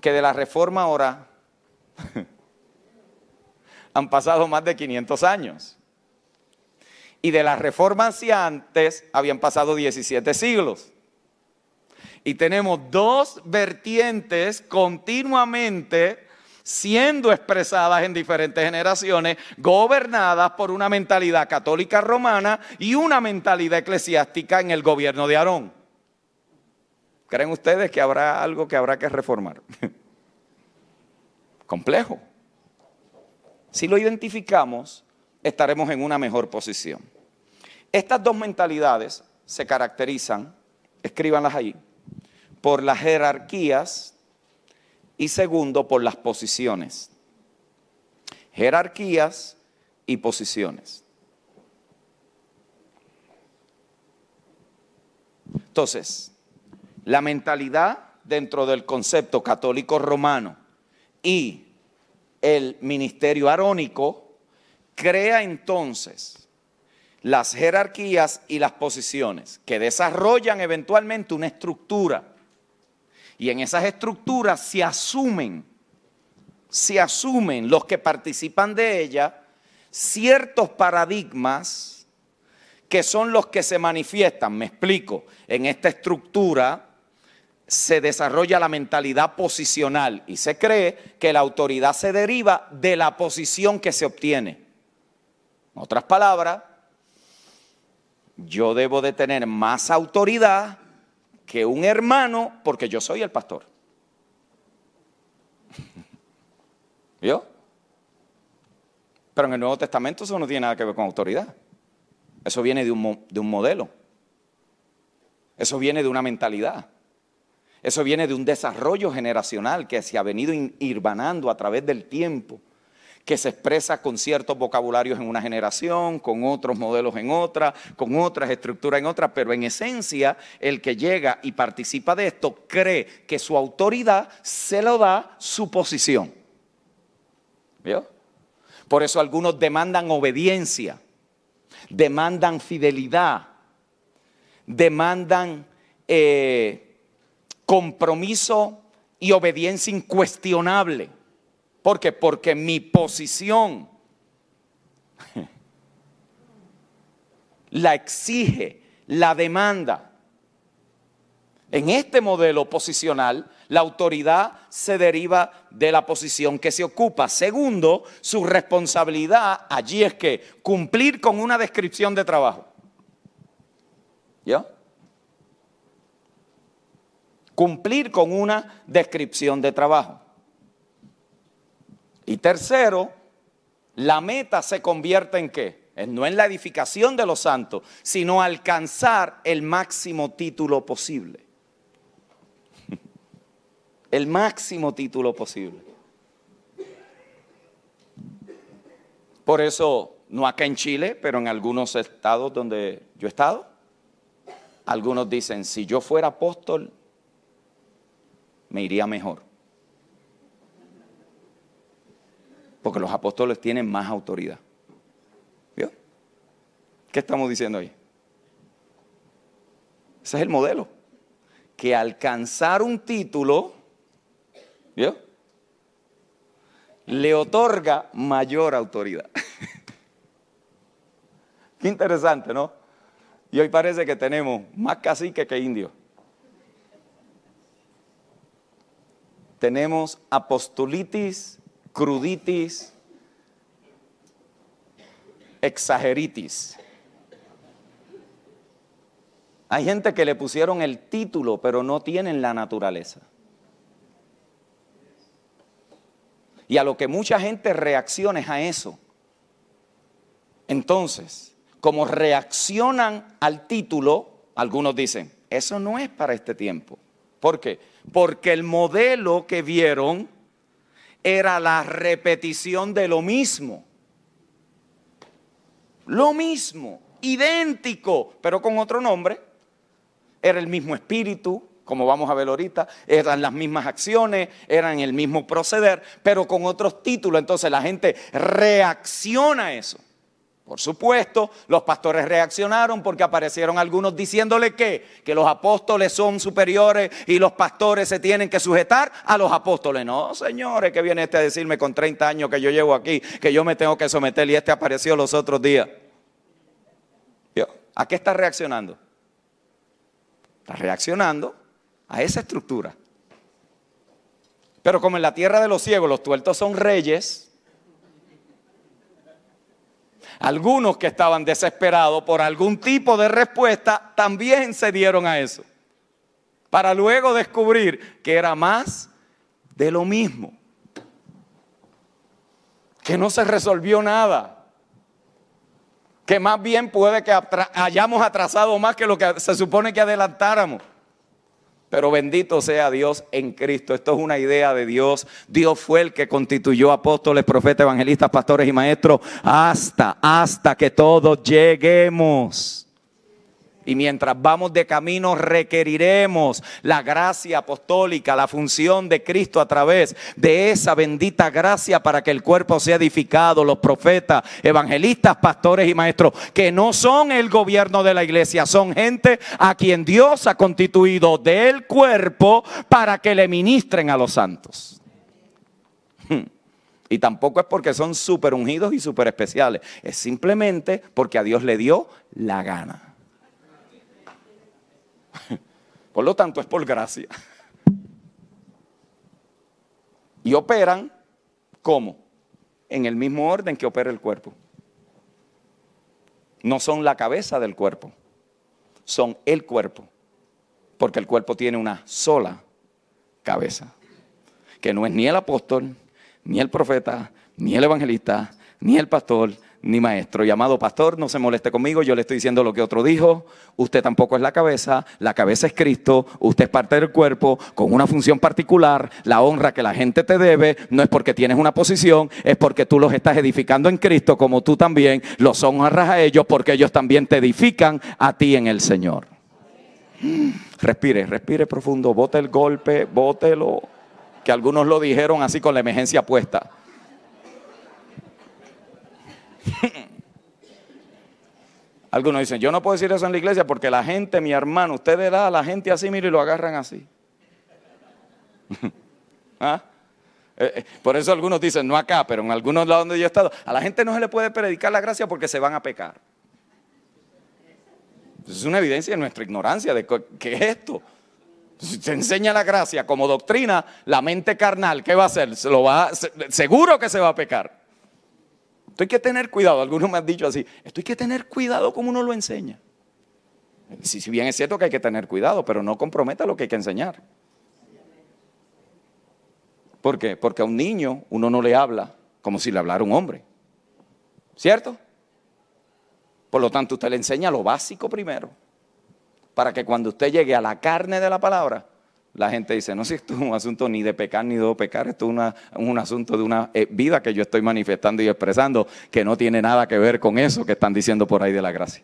Speaker 1: que de la reforma ahora han pasado más de 500 años y de la reforma hacia antes habían pasado 17 siglos. Y tenemos dos vertientes continuamente siendo expresadas en diferentes generaciones, gobernadas por una mentalidad católica romana y una mentalidad eclesiástica en el gobierno de Aarón. ¿Creen ustedes que habrá algo que habrá que reformar? Complejo. Si lo identificamos, estaremos en una mejor posición. Estas dos mentalidades se caracterizan, escríbanlas ahí, por las jerarquías y segundo por las posiciones. Jerarquías y posiciones. Entonces, la mentalidad dentro del concepto católico romano y el ministerio arónico crea entonces las jerarquías y las posiciones que desarrollan eventualmente una estructura. Y en esas estructuras se asumen, se asumen los que participan de ella ciertos paradigmas que son los que se manifiestan. Me explico, en esta estructura se desarrolla la mentalidad posicional y se cree que la autoridad se deriva de la posición que se obtiene. En otras palabras, yo debo de tener más autoridad que un hermano porque yo soy el pastor. ¿Yo? Pero en el Nuevo Testamento eso no tiene nada que ver con autoridad. Eso viene de un, de un modelo. Eso viene de una mentalidad. Eso viene de un desarrollo generacional que se ha venido irbanando a través del tiempo que se expresa con ciertos vocabularios en una generación, con otros modelos en otra, con otras estructuras en otra, pero en esencia el que llega y participa de esto cree que su autoridad se lo da su posición. ¿Vio? Por eso algunos demandan obediencia, demandan fidelidad, demandan eh, compromiso y obediencia incuestionable. ¿Por qué? Porque mi posición la exige, la demanda. En este modelo posicional, la autoridad se deriva de la posición que se ocupa. Segundo, su responsabilidad allí es que cumplir con una descripción de trabajo. ¿Ya? Cumplir con una descripción de trabajo. Y tercero, la meta se convierte en qué? No en la edificación de los santos, sino alcanzar el máximo título posible el máximo título posible. Por eso, no acá en Chile, pero en algunos estados donde yo he estado, algunos dicen, si yo fuera apóstol, me iría mejor. Porque los apóstoles tienen más autoridad. ¿Vio? ¿Qué estamos diciendo ahí? Ese es el modelo. Que alcanzar un título ¿Vio? Le otorga mayor autoridad. Qué interesante, ¿no? Y hoy parece que tenemos más cacique que indio. Tenemos apostolitis, cruditis, exageritis. Hay gente que le pusieron el título, pero no tienen la naturaleza. Y a lo que mucha gente reacciona es a eso. Entonces, como reaccionan al título, algunos dicen, eso no es para este tiempo. ¿Por qué? Porque el modelo que vieron era la repetición de lo mismo. Lo mismo, idéntico, pero con otro nombre. Era el mismo espíritu, como vamos a ver ahorita, eran las mismas acciones, eran el mismo proceder, pero con otros títulos. Entonces la gente reacciona a eso. Por supuesto, los pastores reaccionaron porque aparecieron algunos diciéndole que, que los apóstoles son superiores y los pastores se tienen que sujetar a los apóstoles. No, señores, que viene este a decirme con 30 años que yo llevo aquí, que yo me tengo que someter y este apareció los otros días. ¿A qué está reaccionando? Está reaccionando a esa estructura. Pero como en la tierra de los ciegos los tuertos son reyes, algunos que estaban desesperados por algún tipo de respuesta también se dieron a eso. Para luego descubrir que era más de lo mismo. Que no se resolvió nada. Que más bien puede que hayamos atrasado más que lo que se supone que adelantáramos. Pero bendito sea Dios en Cristo. Esto es una idea de Dios. Dios fue el que constituyó apóstoles, profetas, evangelistas, pastores y maestros hasta, hasta que todos lleguemos. Y mientras vamos de camino requeriremos la gracia apostólica, la función de Cristo a través de esa bendita gracia para que el cuerpo sea edificado, los profetas, evangelistas, pastores y maestros, que no son el gobierno de la iglesia, son gente a quien Dios ha constituido del cuerpo para que le ministren a los santos. Y tampoco es porque son super ungidos y super especiales, es simplemente porque a Dios le dio la gana. Por lo tanto, es por gracia. Y operan como En el mismo orden que opera el cuerpo. No son la cabeza del cuerpo, son el cuerpo. Porque el cuerpo tiene una sola cabeza. Que no es ni el apóstol, ni el profeta, ni el evangelista, ni el pastor, ni maestro. Llamado pastor, no se moleste conmigo, yo le estoy diciendo lo que otro dijo. Usted tampoco es la cabeza, la cabeza es Cristo, usted es parte del cuerpo con una función particular. La honra que la gente te debe no es porque tienes una posición, es porque tú los estás edificando en Cristo, como tú también los honras a ellos, porque ellos también te edifican a ti en el Señor. Respire, respire profundo, bote el golpe, bótelo, que algunos lo dijeron así con la emergencia puesta.
Speaker 2: Algunos dicen, yo no puedo decir eso en la iglesia porque la gente, mi hermano, ustedes da a la gente así, mire, y lo agarran así. ¿Ah? Eh, eh, por eso algunos dicen, no acá, pero en algunos lados donde yo he estado, a la gente no se le puede predicar la gracia porque se van a pecar. Es una evidencia de nuestra ignorancia de qué es esto. Se enseña la gracia como doctrina, la mente carnal, ¿qué va a hacer? Se lo va, seguro que se va a pecar. Esto hay que tener cuidado. Algunos me han dicho así, esto hay que tener cuidado como uno lo enseña. Si, bien es cierto que hay que tener cuidado, pero no comprometa lo que hay que enseñar. ¿Por qué? Porque a un niño uno no le habla como si le hablara un hombre. ¿Cierto? Por lo tanto, usted le enseña lo básico primero. Para que cuando usted llegue a la carne de la palabra, la gente dice, no, si esto es un asunto ni de pecar ni de pecar, esto es un asunto de una eh, vida que yo estoy manifestando y expresando que no tiene nada que ver con eso que están diciendo por ahí de la gracia.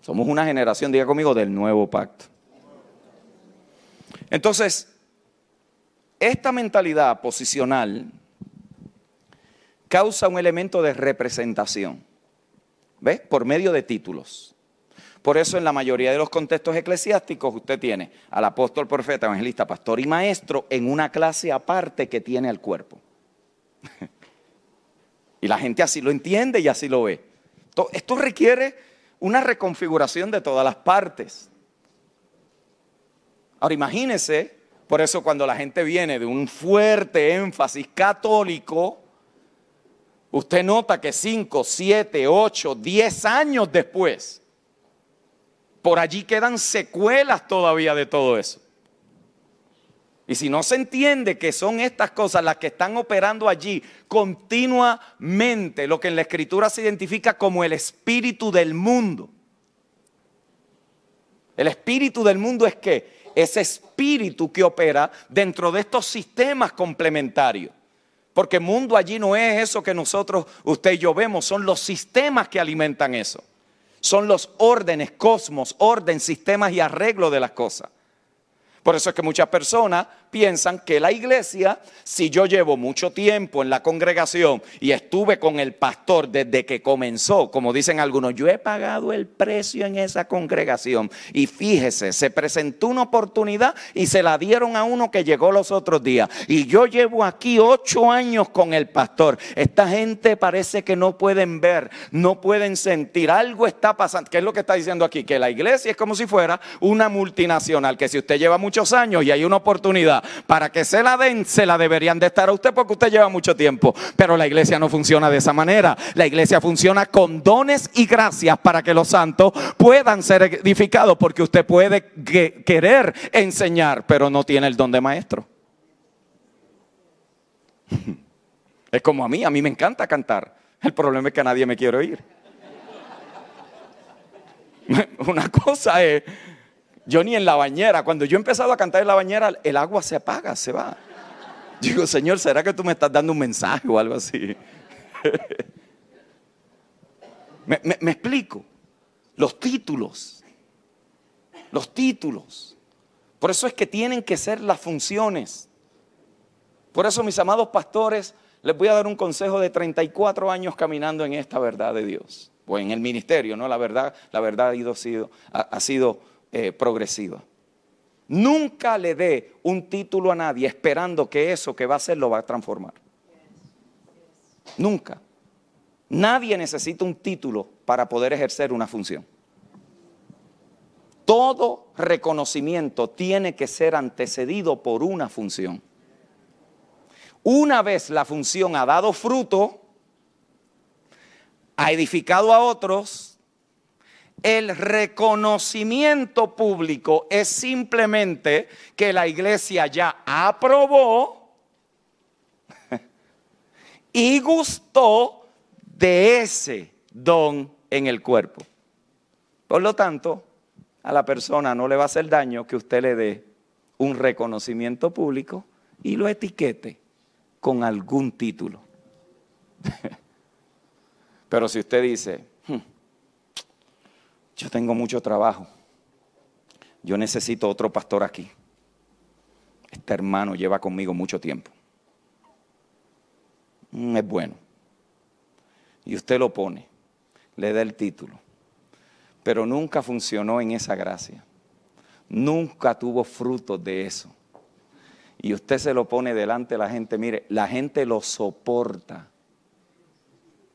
Speaker 2: Somos una generación, diga conmigo, del nuevo pacto. Entonces, esta mentalidad posicional causa un elemento de representación, ¿ves? Por medio de títulos. Por eso en la mayoría de los contextos eclesiásticos usted tiene al apóstol, profeta, evangelista, pastor y maestro en una clase aparte que tiene al cuerpo. y la gente así lo entiende y así lo ve. Esto requiere una reconfiguración de todas las partes. Ahora imagínese, por eso cuando la gente viene de un fuerte énfasis católico, usted nota que 5, 7, 8, 10 años después, por allí quedan secuelas todavía de todo eso. Y si no se entiende que son estas cosas las que están operando allí continuamente, lo que en la escritura se identifica como el espíritu del mundo. El espíritu del mundo es que ese espíritu que opera dentro de estos sistemas complementarios. Porque mundo allí no es eso que nosotros, usted y yo vemos, son los sistemas que alimentan eso son los órdenes, cosmos, orden, sistemas y arreglo de las cosas. Por eso es que muchas personas piensan que la iglesia, si yo llevo mucho tiempo en la congregación y estuve con el pastor desde que comenzó, como dicen algunos, yo he pagado el precio en esa congregación. Y fíjese, se presentó una oportunidad y se la dieron a uno que llegó los otros días. Y yo llevo aquí ocho años con el pastor. Esta gente parece que no pueden ver, no pueden sentir. Algo está pasando. ¿Qué es lo que está diciendo aquí? Que la iglesia es como si fuera una multinacional, que si usted lleva muchos años y hay una oportunidad, para que se la den, se la deberían de estar a usted porque usted lleva mucho tiempo. Pero la iglesia no funciona de esa manera. La iglesia funciona con dones y gracias para que los santos puedan ser edificados porque usted puede querer enseñar, pero no tiene el don de maestro. Es como a mí, a mí me encanta cantar. El problema es que nadie me quiere oír. Una cosa es yo ni en la bañera, cuando yo he empezado a cantar en la bañera, el agua se apaga, se va. Digo, Señor, ¿será que tú me estás dando un mensaje o algo así? me, explico. Los títulos. Los títulos. Por eso es que tienen que ser las funciones. Por eso, mis amados pastores, les voy a dar un consejo de 34 años caminando en esta verdad de Dios. O en el ministerio, ¿no? La verdad, la verdad ha, ido, sido, ha sido eh, progresiva. Nunca le dé un título a nadie esperando que eso que va a hacer lo va a transformar. Nunca. Nadie necesita un título para poder ejercer una función. Todo reconocimiento tiene que ser antecedido por una función. Una vez la función ha dado fruto, ha edificado a otros, el reconocimiento público es simplemente que la iglesia ya aprobó y gustó de ese don en el cuerpo. Por lo tanto, a la persona no le va a hacer daño que usted le dé un reconocimiento público y lo etiquete con algún título. Pero si usted dice, yo tengo mucho trabajo. Yo necesito otro pastor aquí. Este hermano lleva conmigo mucho tiempo. Mm, es bueno. y usted lo pone, le da el título, pero nunca funcionó en esa gracia, nunca tuvo frutos de eso. Y usted se lo pone delante de la gente, mire, la gente lo soporta,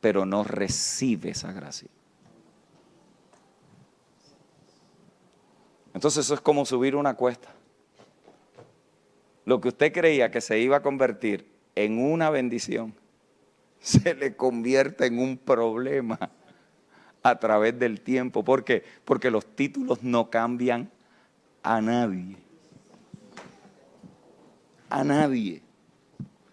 Speaker 2: pero no recibe esa gracia. Entonces eso es como subir una cuesta. Lo que usted creía que se iba a convertir en una bendición, se le convierte en un problema a través del tiempo. ¿Por qué? Porque los títulos no cambian a nadie. A nadie.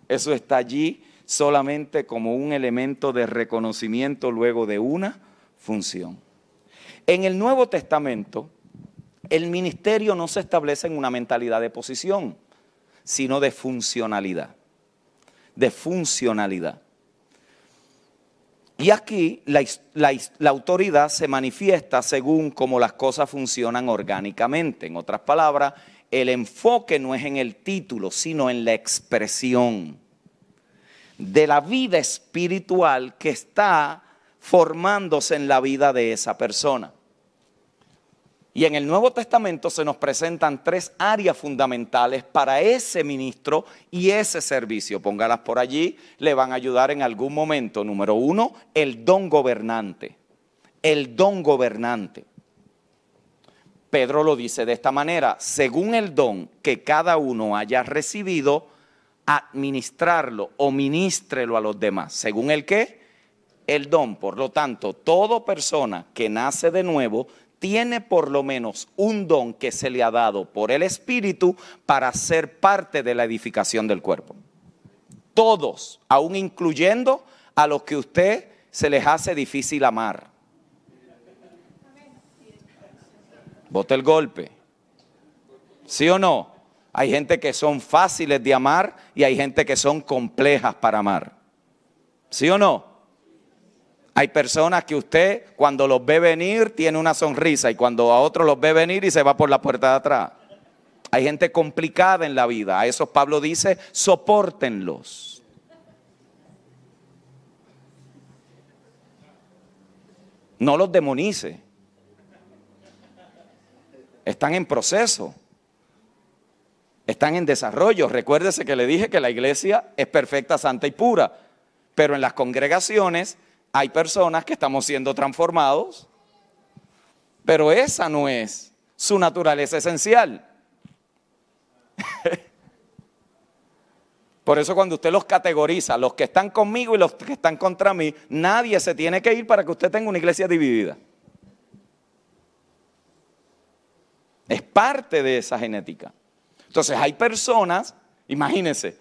Speaker 2: Eso está allí solamente como un elemento de reconocimiento luego de una función. En el Nuevo Testamento, el ministerio no se establece en una mentalidad de posición, sino de funcionalidad. De funcionalidad. Y aquí la, la, autoridad se manifiesta según cómo las cosas funcionan orgánicamente. En otras palabras, el enfoque no es en el título, sino en la expresión de la vida espiritual que está formándose en la vida de esa persona. Y en el Nuevo Testamento se nos presentan tres áreas fundamentales para ese ministro y ese servicio. Póngalas por allí, le van a ayudar en algún momento. Número uno, el don gobernante. El don gobernante. Pedro lo dice de esta manera, según el don que cada uno haya recibido, administrarlo o ministrelo a los demás. ¿Según el qué? El don. Por lo tanto, toda persona que nace de nuevo tiene por lo menos un don que se le ha dado por el Espíritu para ser parte de la edificación del cuerpo. Todos, aún incluyendo a los que usted se les hace difícil amar. Bote el golpe. ¿Sí o no? Hay gente que son fáciles de amar y hay gente que son complejas para amar. ¿Sí o no? Hay personas que usted cuando los ve venir tiene una sonrisa y cuando a otros los ve venir y se va por la puerta de atrás. Hay gente complicada en la vida. A eso Pablo dice, soportenlos. No los demonice. Están en proceso. Están en desarrollo. Recuérdese que le dije que la iglesia es perfecta, santa y pura. Pero en las congregaciones hay personas que estamos siendo transformados, pero esa no es su naturaleza esencial. Por eso cuando usted los categoriza, los que están conmigo y los que están contra mí, nadie se tiene que ir para que usted tenga una iglesia dividida. Es parte de esa genética. Entonces hay personas, imagínense,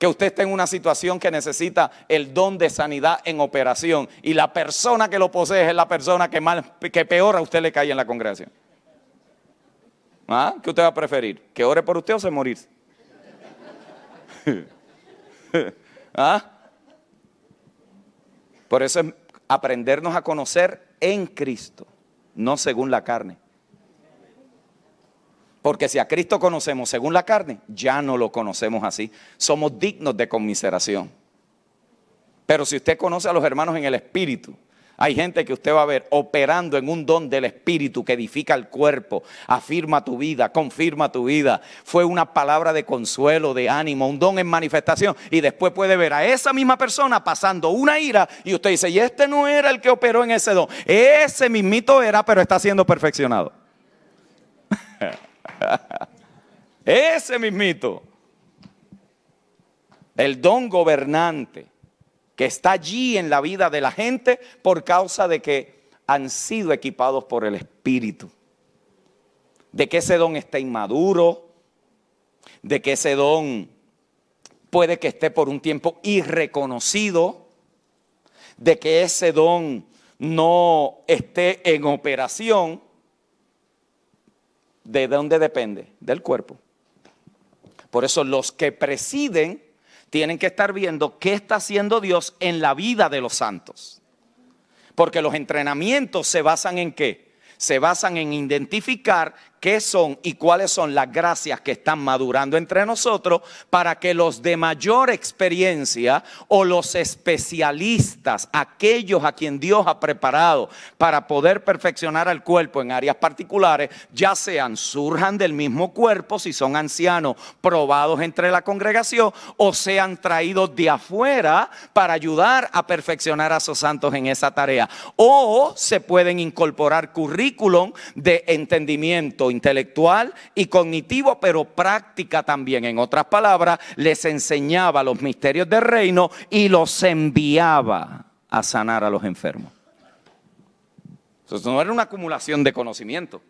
Speaker 2: que usted está en una situación que necesita el don de sanidad en operación y la persona que lo posee es la persona que, más, que peor a usted le cae en la congregación. ¿Ah? ¿Qué usted va a preferir? ¿Que ore por usted o se morir? ¿Ah? Por eso es aprendernos a conocer en Cristo, no según la carne. Porque si a Cristo conocemos según la carne, ya no lo conocemos así. Somos dignos de conmiseración. Pero si usted conoce a los hermanos en el Espíritu, hay gente que usted va a ver operando en un don del Espíritu que edifica el cuerpo, afirma tu vida, confirma tu vida. Fue una palabra de consuelo, de ánimo, un don en manifestación. Y después puede ver a esa misma persona pasando una ira y usted dice, y este no era el que operó en ese don. Ese mismito era, pero está siendo perfeccionado. Ese mismito. El don gobernante que está allí en la vida de la gente por causa de que han sido equipados por el Espíritu. De que ese don está inmaduro, de que ese don puede que esté por un tiempo irreconocido, de que ese don no esté en operación ¿De dónde depende? Del cuerpo. Por eso los que presiden tienen que estar viendo qué está haciendo Dios en la vida de los santos. Porque los entrenamientos se basan en qué? Se basan en identificar qué son y cuáles son las gracias que están madurando entre nosotros para que los de mayor experiencia o los especialistas, aquellos a quien Dios ha preparado para poder perfeccionar al cuerpo en áreas particulares, ya sean surjan del mismo cuerpo si son ancianos probados entre la congregación o sean traídos de afuera para ayudar a perfeccionar a esos santos en esa tarea. O se pueden incorporar currículum de entendimiento intelectual y cognitivo, pero práctica también. En otras palabras, les enseñaba los misterios del reino y los enviaba a sanar a los enfermos. Eso no era una acumulación de conocimiento.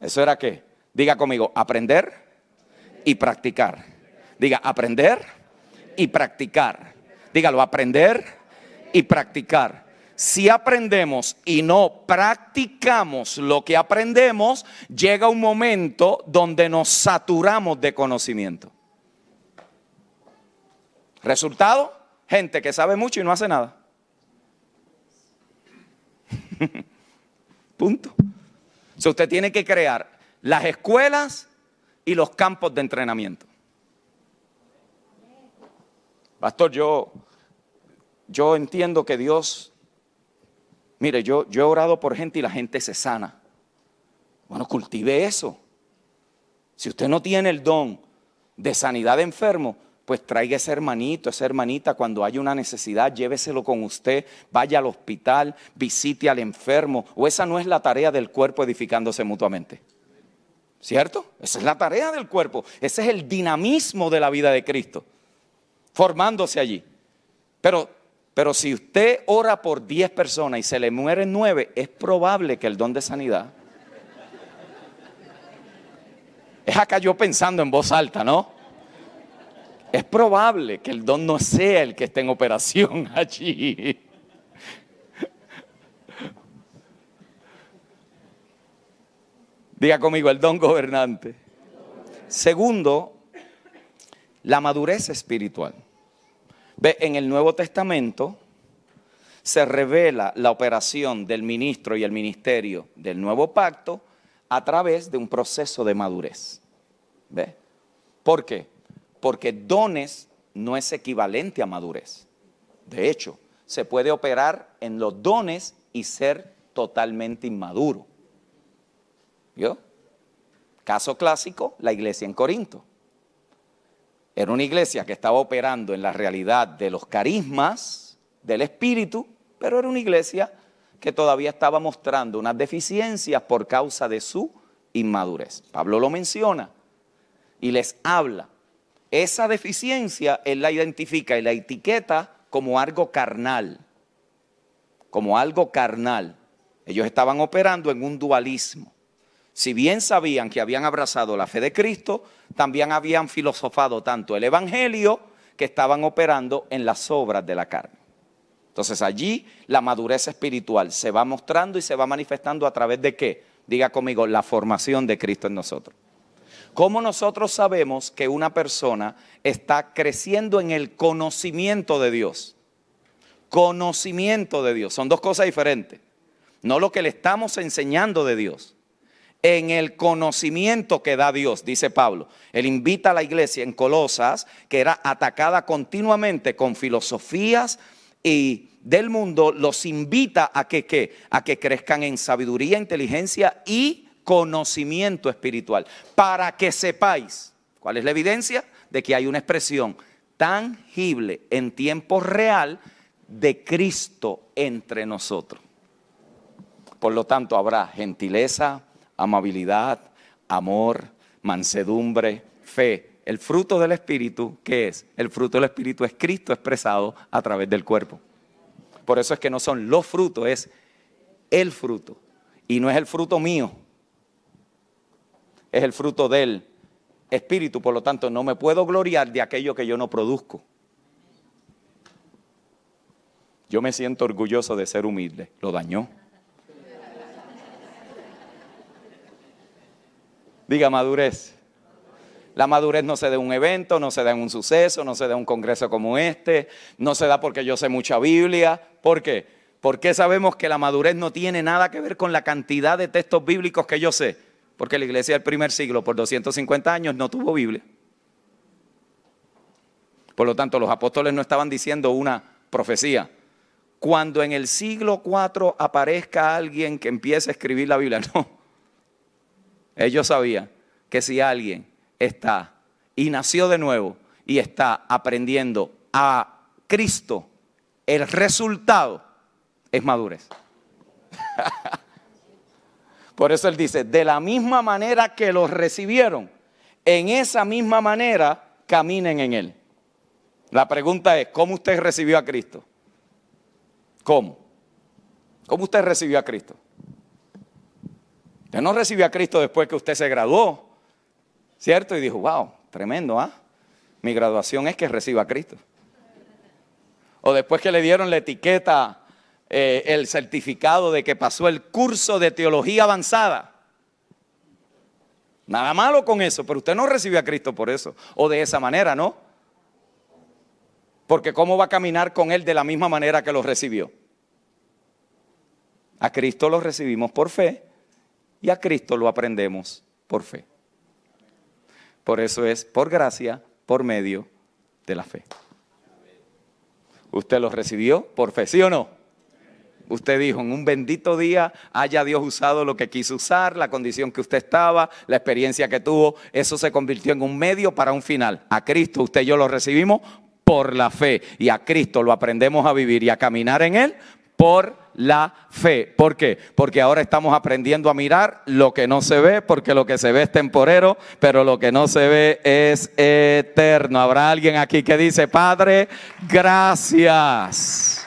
Speaker 2: Eso era qué? Diga conmigo, aprender y practicar. Diga, aprender y practicar. Dígalo, aprender y practicar si aprendemos y no practicamos lo que aprendemos, llega un momento donde nos saturamos de conocimiento. Resultado, gente que sabe mucho y no hace nada. Punto. So, usted tiene que crear las escuelas y los campos de entrenamiento. Pastor, yo, yo entiendo que Dios Mire, yo, he orado por gente y la gente se sana. Bueno, cultive eso. Si usted no tiene el don de sanidad de enfermo, pues traiga ese hermanito, esa hermanita, cuando haya una necesidad, lléveselo con usted, vaya al hospital, visite al enfermo. O esa no es la tarea del cuerpo edificándose mutuamente. ¿Cierto? Esa es la tarea del cuerpo. Ese es el dinamismo de la vida de Cristo, formándose allí. Pero pero si usted ora por 10 personas y se le mueren 9, es probable que el don de sanidad. Es acá yo pensando en voz alta, ¿no? Es probable que el don no sea el que esté en operación allí. Diga conmigo, el don gobernante. Segundo, la madurez espiritual. Ve, en el Nuevo Testamento se revela la operación del ministro y el ministerio del nuevo pacto a través de un proceso de madurez. ¿Ve? ¿Por qué? Porque dones no es equivalente a madurez. De hecho, se puede operar en los dones y ser totalmente inmaduro. ¿Vio? Caso clásico, la iglesia en Corinto. Era una iglesia que estaba operando en la realidad de los carismas del Espíritu, pero era una iglesia que todavía estaba mostrando unas deficiencias por causa de su inmadurez. Pablo lo menciona y les habla. Esa deficiencia él la identifica y la etiqueta como algo carnal, como algo carnal. Ellos estaban operando en un dualismo si bien sabían que habían abrazado la fe de Cristo, también habían filosofado tanto el Evangelio que estaban operando en las obras de la carne. Entonces allí la madurez espiritual se va mostrando y se va manifestando a través de qué? Diga conmigo, la formación de Cristo en nosotros. ¿Cómo nosotros sabemos que una persona está creciendo en el conocimiento de Dios? Conocimiento de Dios. Son dos cosas diferentes. No lo que le estamos enseñando de Dios en el conocimiento que da Dios, dice Pablo. Él invita a la iglesia en Colosas, que era atacada continuamente con filosofías y del mundo, los invita a que, a que crezcan en sabiduría, inteligencia y conocimiento espiritual, para que sepáis, ¿cuál es la evidencia? De que hay una expresión tangible en tiempo real de Cristo entre nosotros. Por lo tanto, habrá gentileza, amabilidad, amor, mansedumbre, fe. El fruto del Espíritu, ¿qué es? El fruto del Espíritu es Cristo expresado a través del cuerpo. Por eso es que no son los frutos, es el fruto. Y no es el fruto mío, es el fruto del Espíritu. Por lo tanto, no me puedo gloriar de aquello que yo no produzco. Yo me siento orgulloso de ser humilde. Lo dañó. Diga madurez. La madurez no se da en un evento, no se da en un suceso, no se da en un congreso como este, no se da porque yo sé mucha Biblia. ¿Por qué? Porque sabemos que la madurez no tiene nada que ver con la cantidad de textos bíblicos que yo sé. porque la iglesia del primer siglo por 250 años no tuvo Biblia. Por lo tanto, los apóstoles no estaban diciendo una profecía. Cuando en el siglo IV aparezca alguien que empiece a escribir la Biblia, no. Ellos sabían que si alguien está y nació de nuevo y está aprendiendo a Cristo, el resultado es madurez. Por eso él dice, de la misma manera que los recibieron, en esa misma manera caminen en él. La pregunta es, ¿cómo usted recibió a Cristo? ¿Cómo? ¿Cómo usted recibió a Cristo? Usted no recibió a Cristo después que usted se graduó, ¿cierto? Y dijo, wow, tremendo, ¿ah? Mi graduación es que reciba a Cristo. O después que le dieron la etiqueta, eh, el certificado de que pasó el curso de teología avanzada. Nada malo con eso, pero usted no recibió a Cristo por eso, o de esa manera, ¿no? Porque ¿cómo va a caminar con Él de la misma manera que lo recibió? A Cristo lo recibimos por fe y a Cristo lo aprendemos por fe. Por eso es por gracia, por medio de la fe. ¿Usted lo recibió por fe, sí o no? Usted dijo, en un bendito día haya Dios usado lo que quiso usar, la condición que usted estaba, la experiencia que tuvo, eso se convirtió en un medio para un final. A Cristo usted y yo lo recibimos por la fe. Y a Cristo lo aprendemos a vivir y a caminar en Él por la fe. ¿Por qué? Porque ahora estamos aprendiendo a mirar lo que no se ve, porque lo que se ve es temporero, pero lo que no se ve es eterno. Habrá alguien aquí que dice, Padre, gracias.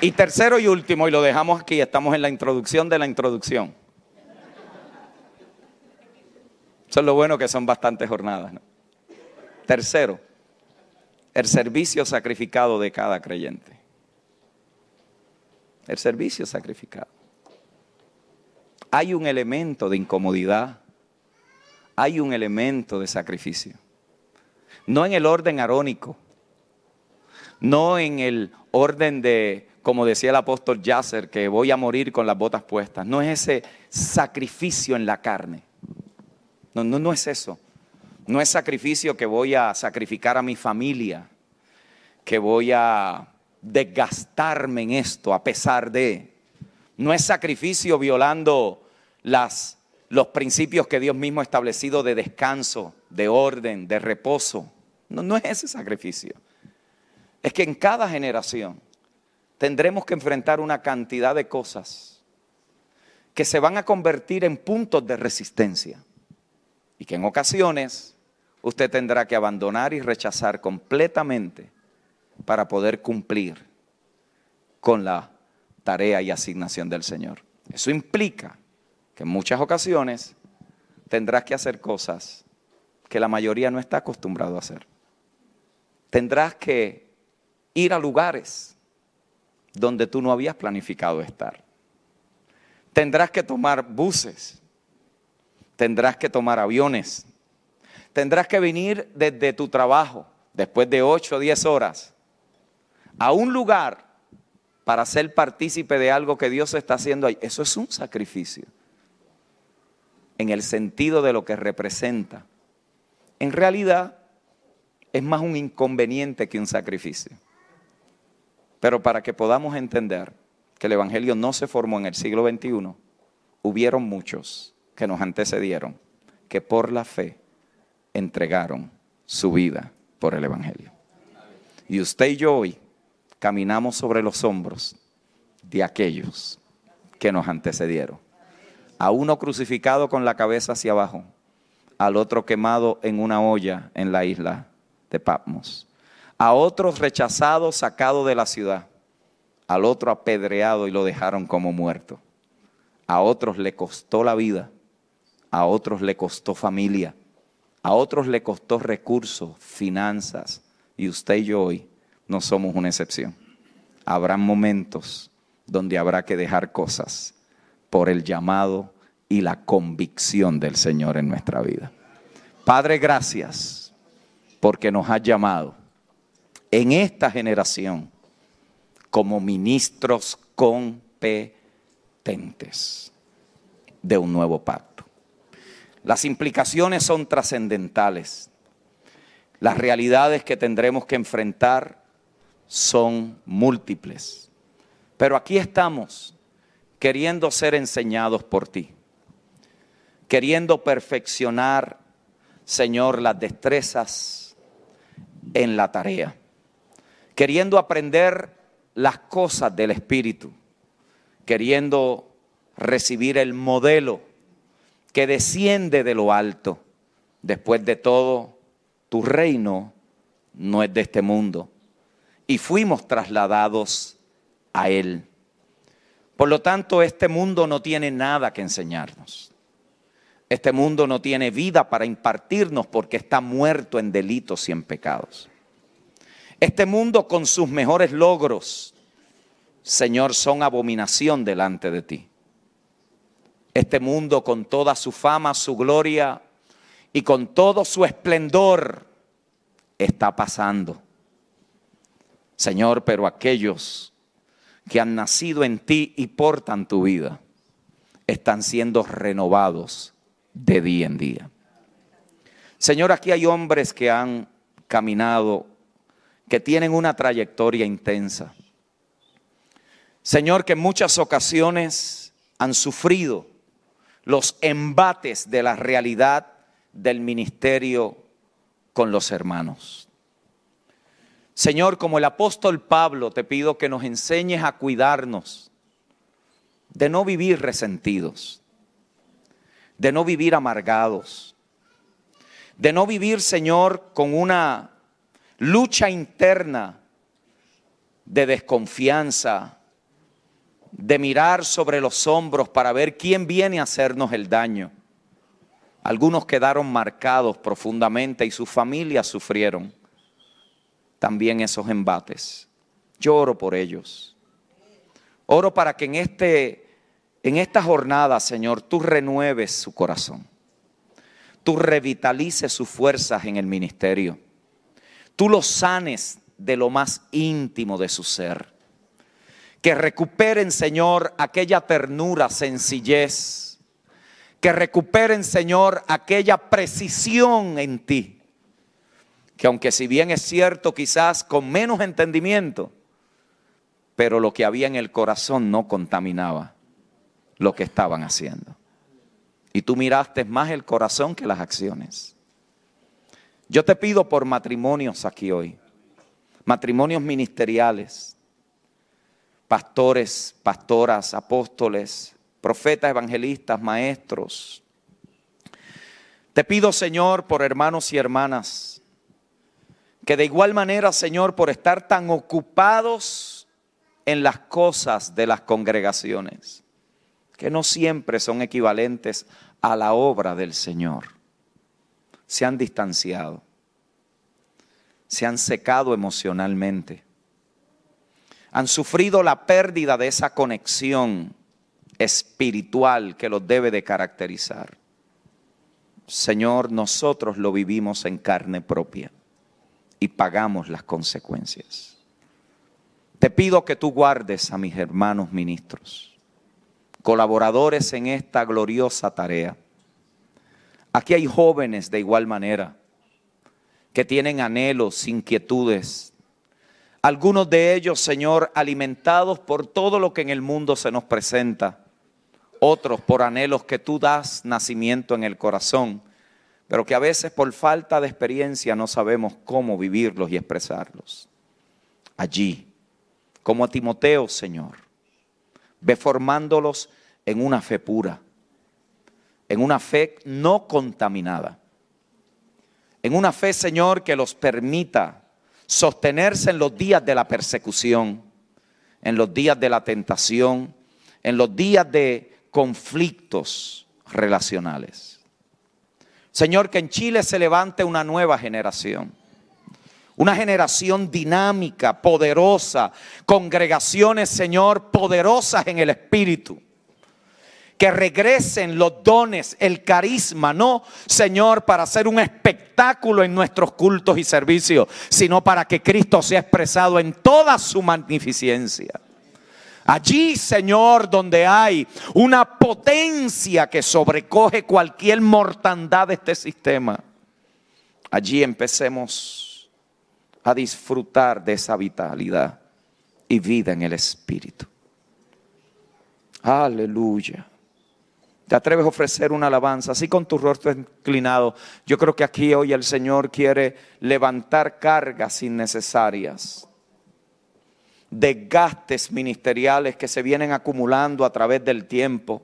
Speaker 2: Y tercero y último, y lo dejamos aquí, estamos en la introducción de la introducción. Eso es lo bueno que son bastantes jornadas. Tercero, el servicio sacrificado de cada creyente. El servicio sacrificado. Hay un elemento de incomodidad, hay un elemento de sacrificio. No en el orden arónico, no en el orden de, como decía el apóstol Yasser, que voy a morir con las botas puestas. No es ese sacrificio en la carne. No, no, no es eso. No es sacrificio que voy a sacrificar a mi familia, que voy a desgastarme en esto a pesar de. No es sacrificio violando los principios que Dios mismo ha establecido de descanso, de orden, de reposo. No es ese sacrificio. Es que en cada generación tendremos que enfrentar una cantidad de cosas que se van a convertir en puntos de resistencia y que en ocasiones usted tendrá que abandonar y rechazar completamente para poder cumplir con la tarea y asignación del Señor. Eso implica que en muchas ocasiones tendrás que hacer cosas que la mayoría no está acostumbrado a hacer. Tendrás que ir a lugares donde tú no habías planificado estar. Tendrás que tomar buses tendrás que tomar aviones, tendrás que venir desde tu trabajo, después de 8 o 10 horas, a un lugar para ser partícipe de algo que Dios está haciendo ahí. Eso es un sacrificio, en el sentido de lo que representa. En realidad, es más un inconveniente que un sacrificio. Pero para que podamos entender que el Evangelio no se formó en el siglo XXI, hubieron muchos que nos antecedieron, que por la fe entregaron su vida por el Evangelio. Y usted y yo hoy caminamos sobre los hombros de aquellos que nos antecedieron. A uno crucificado con la cabeza hacia abajo, al otro quemado en una olla en la isla de Patmos, a otro rechazado, sacado de la ciudad, al otro apedreado y lo dejaron como muerto. A otros le costó la vida a otros le costó familia, a otros le costó recursos, finanzas, y usted y yo hoy no somos una excepción. Habrá momentos donde habrá que dejar cosas por el llamado y la convicción del Señor en nuestra vida. Padre, gracias porque nos has llamado en esta generación como ministros competentes de un nuevo pacto. Las implicaciones son trascendentales. Las realidades que tendremos que enfrentar son múltiples. Pero aquí estamos queriendo ser enseñados por ti, queriendo perfeccionar, Señor, las destrezas en la tarea, queriendo aprender las cosas del Espíritu, queriendo recibir el modelo que desciende de lo alto. Después de todo, tu reino no es de este mundo. Y fuimos trasladados a Él. Por lo tanto, este mundo no tiene nada que enseñarnos. Este mundo no tiene vida para impartirnos porque está muerto en delitos y en pecados. Este mundo con sus mejores logros, Señor, son abominación delante de ti. Este mundo con toda su fama, su gloria y con todo su esplendor está pasando. Señor, pero aquellos que han nacido en ti y portan tu vida están siendo renovados de día en día. Señor, aquí hay hombres que han caminado, que tienen una trayectoria intensa. Señor, que en muchas ocasiones han sufrido los embates de la realidad del ministerio con los hermanos. Señor, como el apóstol Pablo, te pido que nos enseñes a cuidarnos de no vivir resentidos, de no vivir amargados, de no vivir, Señor, con una lucha interna de desconfianza, de mirar sobre los hombros para ver quién viene a hacernos el daño. Algunos quedaron marcados profundamente y sus familias sufrieron también esos embates. Yo oro por ellos. Oro para que en, este, en esta jornada, Señor, tú renueves su corazón. Tú revitalices sus fuerzas en el ministerio. Tú los sanes de lo más íntimo de su ser que recuperen, Señor, aquella ternura, sencillez. Que recuperen, Señor, aquella precisión en ti. Que aunque si bien es cierto, quizás con menos entendimiento, pero lo que había en el corazón no contaminaba lo que estaban haciendo. Y tú miraste más el corazón que las acciones. Yo te pido por matrimonios aquí hoy, matrimonios ministeriales, pastores, pastoras, apóstoles, profetas, evangelistas, maestros. Te pido, Señor, por hermanos y hermanas, que de igual manera, Señor, por estar tan ocupados en las cosas de las congregaciones, que no siempre son equivalentes a la obra del Señor, se han distanciado, se han secado emocionalmente han sufrido la pérdida de esa conexión espiritual que los debe de caracterizar. Señor, nosotros lo vivimos en carne propia y pagamos las consecuencias. Te pido que tú guardes a mis hermanos ministros, colaboradores en esta gloriosa tarea. Aquí hay jóvenes de igual manera que tienen anhelos, inquietudes, algunos de ellos, Señor, alimentados por todo lo que en el mundo se nos presenta. Otros por anhelos que tú das nacimiento en el corazón, pero que a veces por falta de experiencia no sabemos cómo vivirlos y expresarlos. Allí, como a Timoteo, Señor, ve formándolos en una fe pura, en una fe no contaminada, en una fe, Señor, que los permita sostenerse en los días de la persecución, en los días de la tentación, en los días de conflictos relacionales. Señor, que en Chile se levante una nueva generación. Una generación dinámica, poderosa, congregaciones, Señor, poderosas en el Espíritu que regresen los dones, el carisma, no, Señor, para hacer un espectáculo en nuestros cultos y servicios, sino para que Cristo sea expresado en toda su magnificencia. Allí, Señor, donde hay una potencia que sobrecoge cualquier mortandad de este sistema, allí empecemos a disfrutar de esa vitalidad y vida en el Espíritu. Aleluya. ¿Te atreves a ofrecer una alabanza así con tu rostro inclinado? Yo creo que aquí hoy el Señor quiere levantar cargas innecesarias desgastes ministeriales que se vienen acumulando a través del tiempo.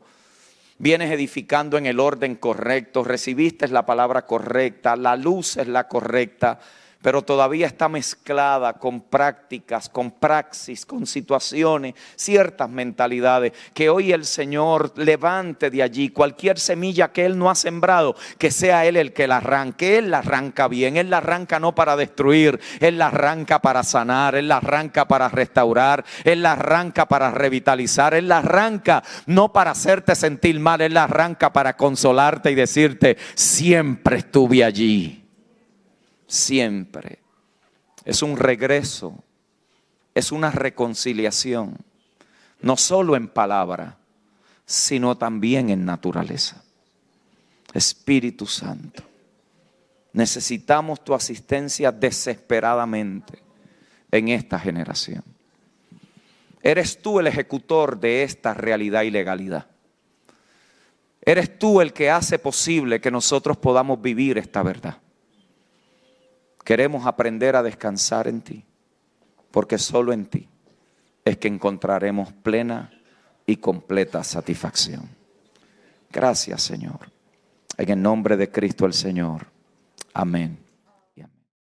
Speaker 2: Vienes edificando en el orden correcto, recibiste la palabra correcta, la luz es la correcta, pero todavía está mezclada con prácticas, con praxis, con situaciones, ciertas mentalidades, que hoy el Señor levante de allí cualquier semilla que Él no ha sembrado, que sea Él el que la arranque, Él la arranca bien, Él la arranca no para destruir, Él la arranca para sanar, Él la arranca para restaurar, Él la arranca para revitalizar, Él la arranca no para hacerte sentir mal, Él la arranca para consolarte y decirte, siempre estuve allí siempre. Es un regreso, es una reconciliación, no solo en palabra, sino también en naturaleza. Espíritu Santo, necesitamos tu asistencia desesperadamente en esta generación. Eres tú el ejecutor de esta realidad y legalidad. Eres tú el que hace posible que nosotros podamos vivir esta verdad. Queremos aprender a descansar en ti, porque solo en ti es que encontraremos plena y completa satisfacción. Gracias, Señor. En el nombre de Cristo el Señor. Amén.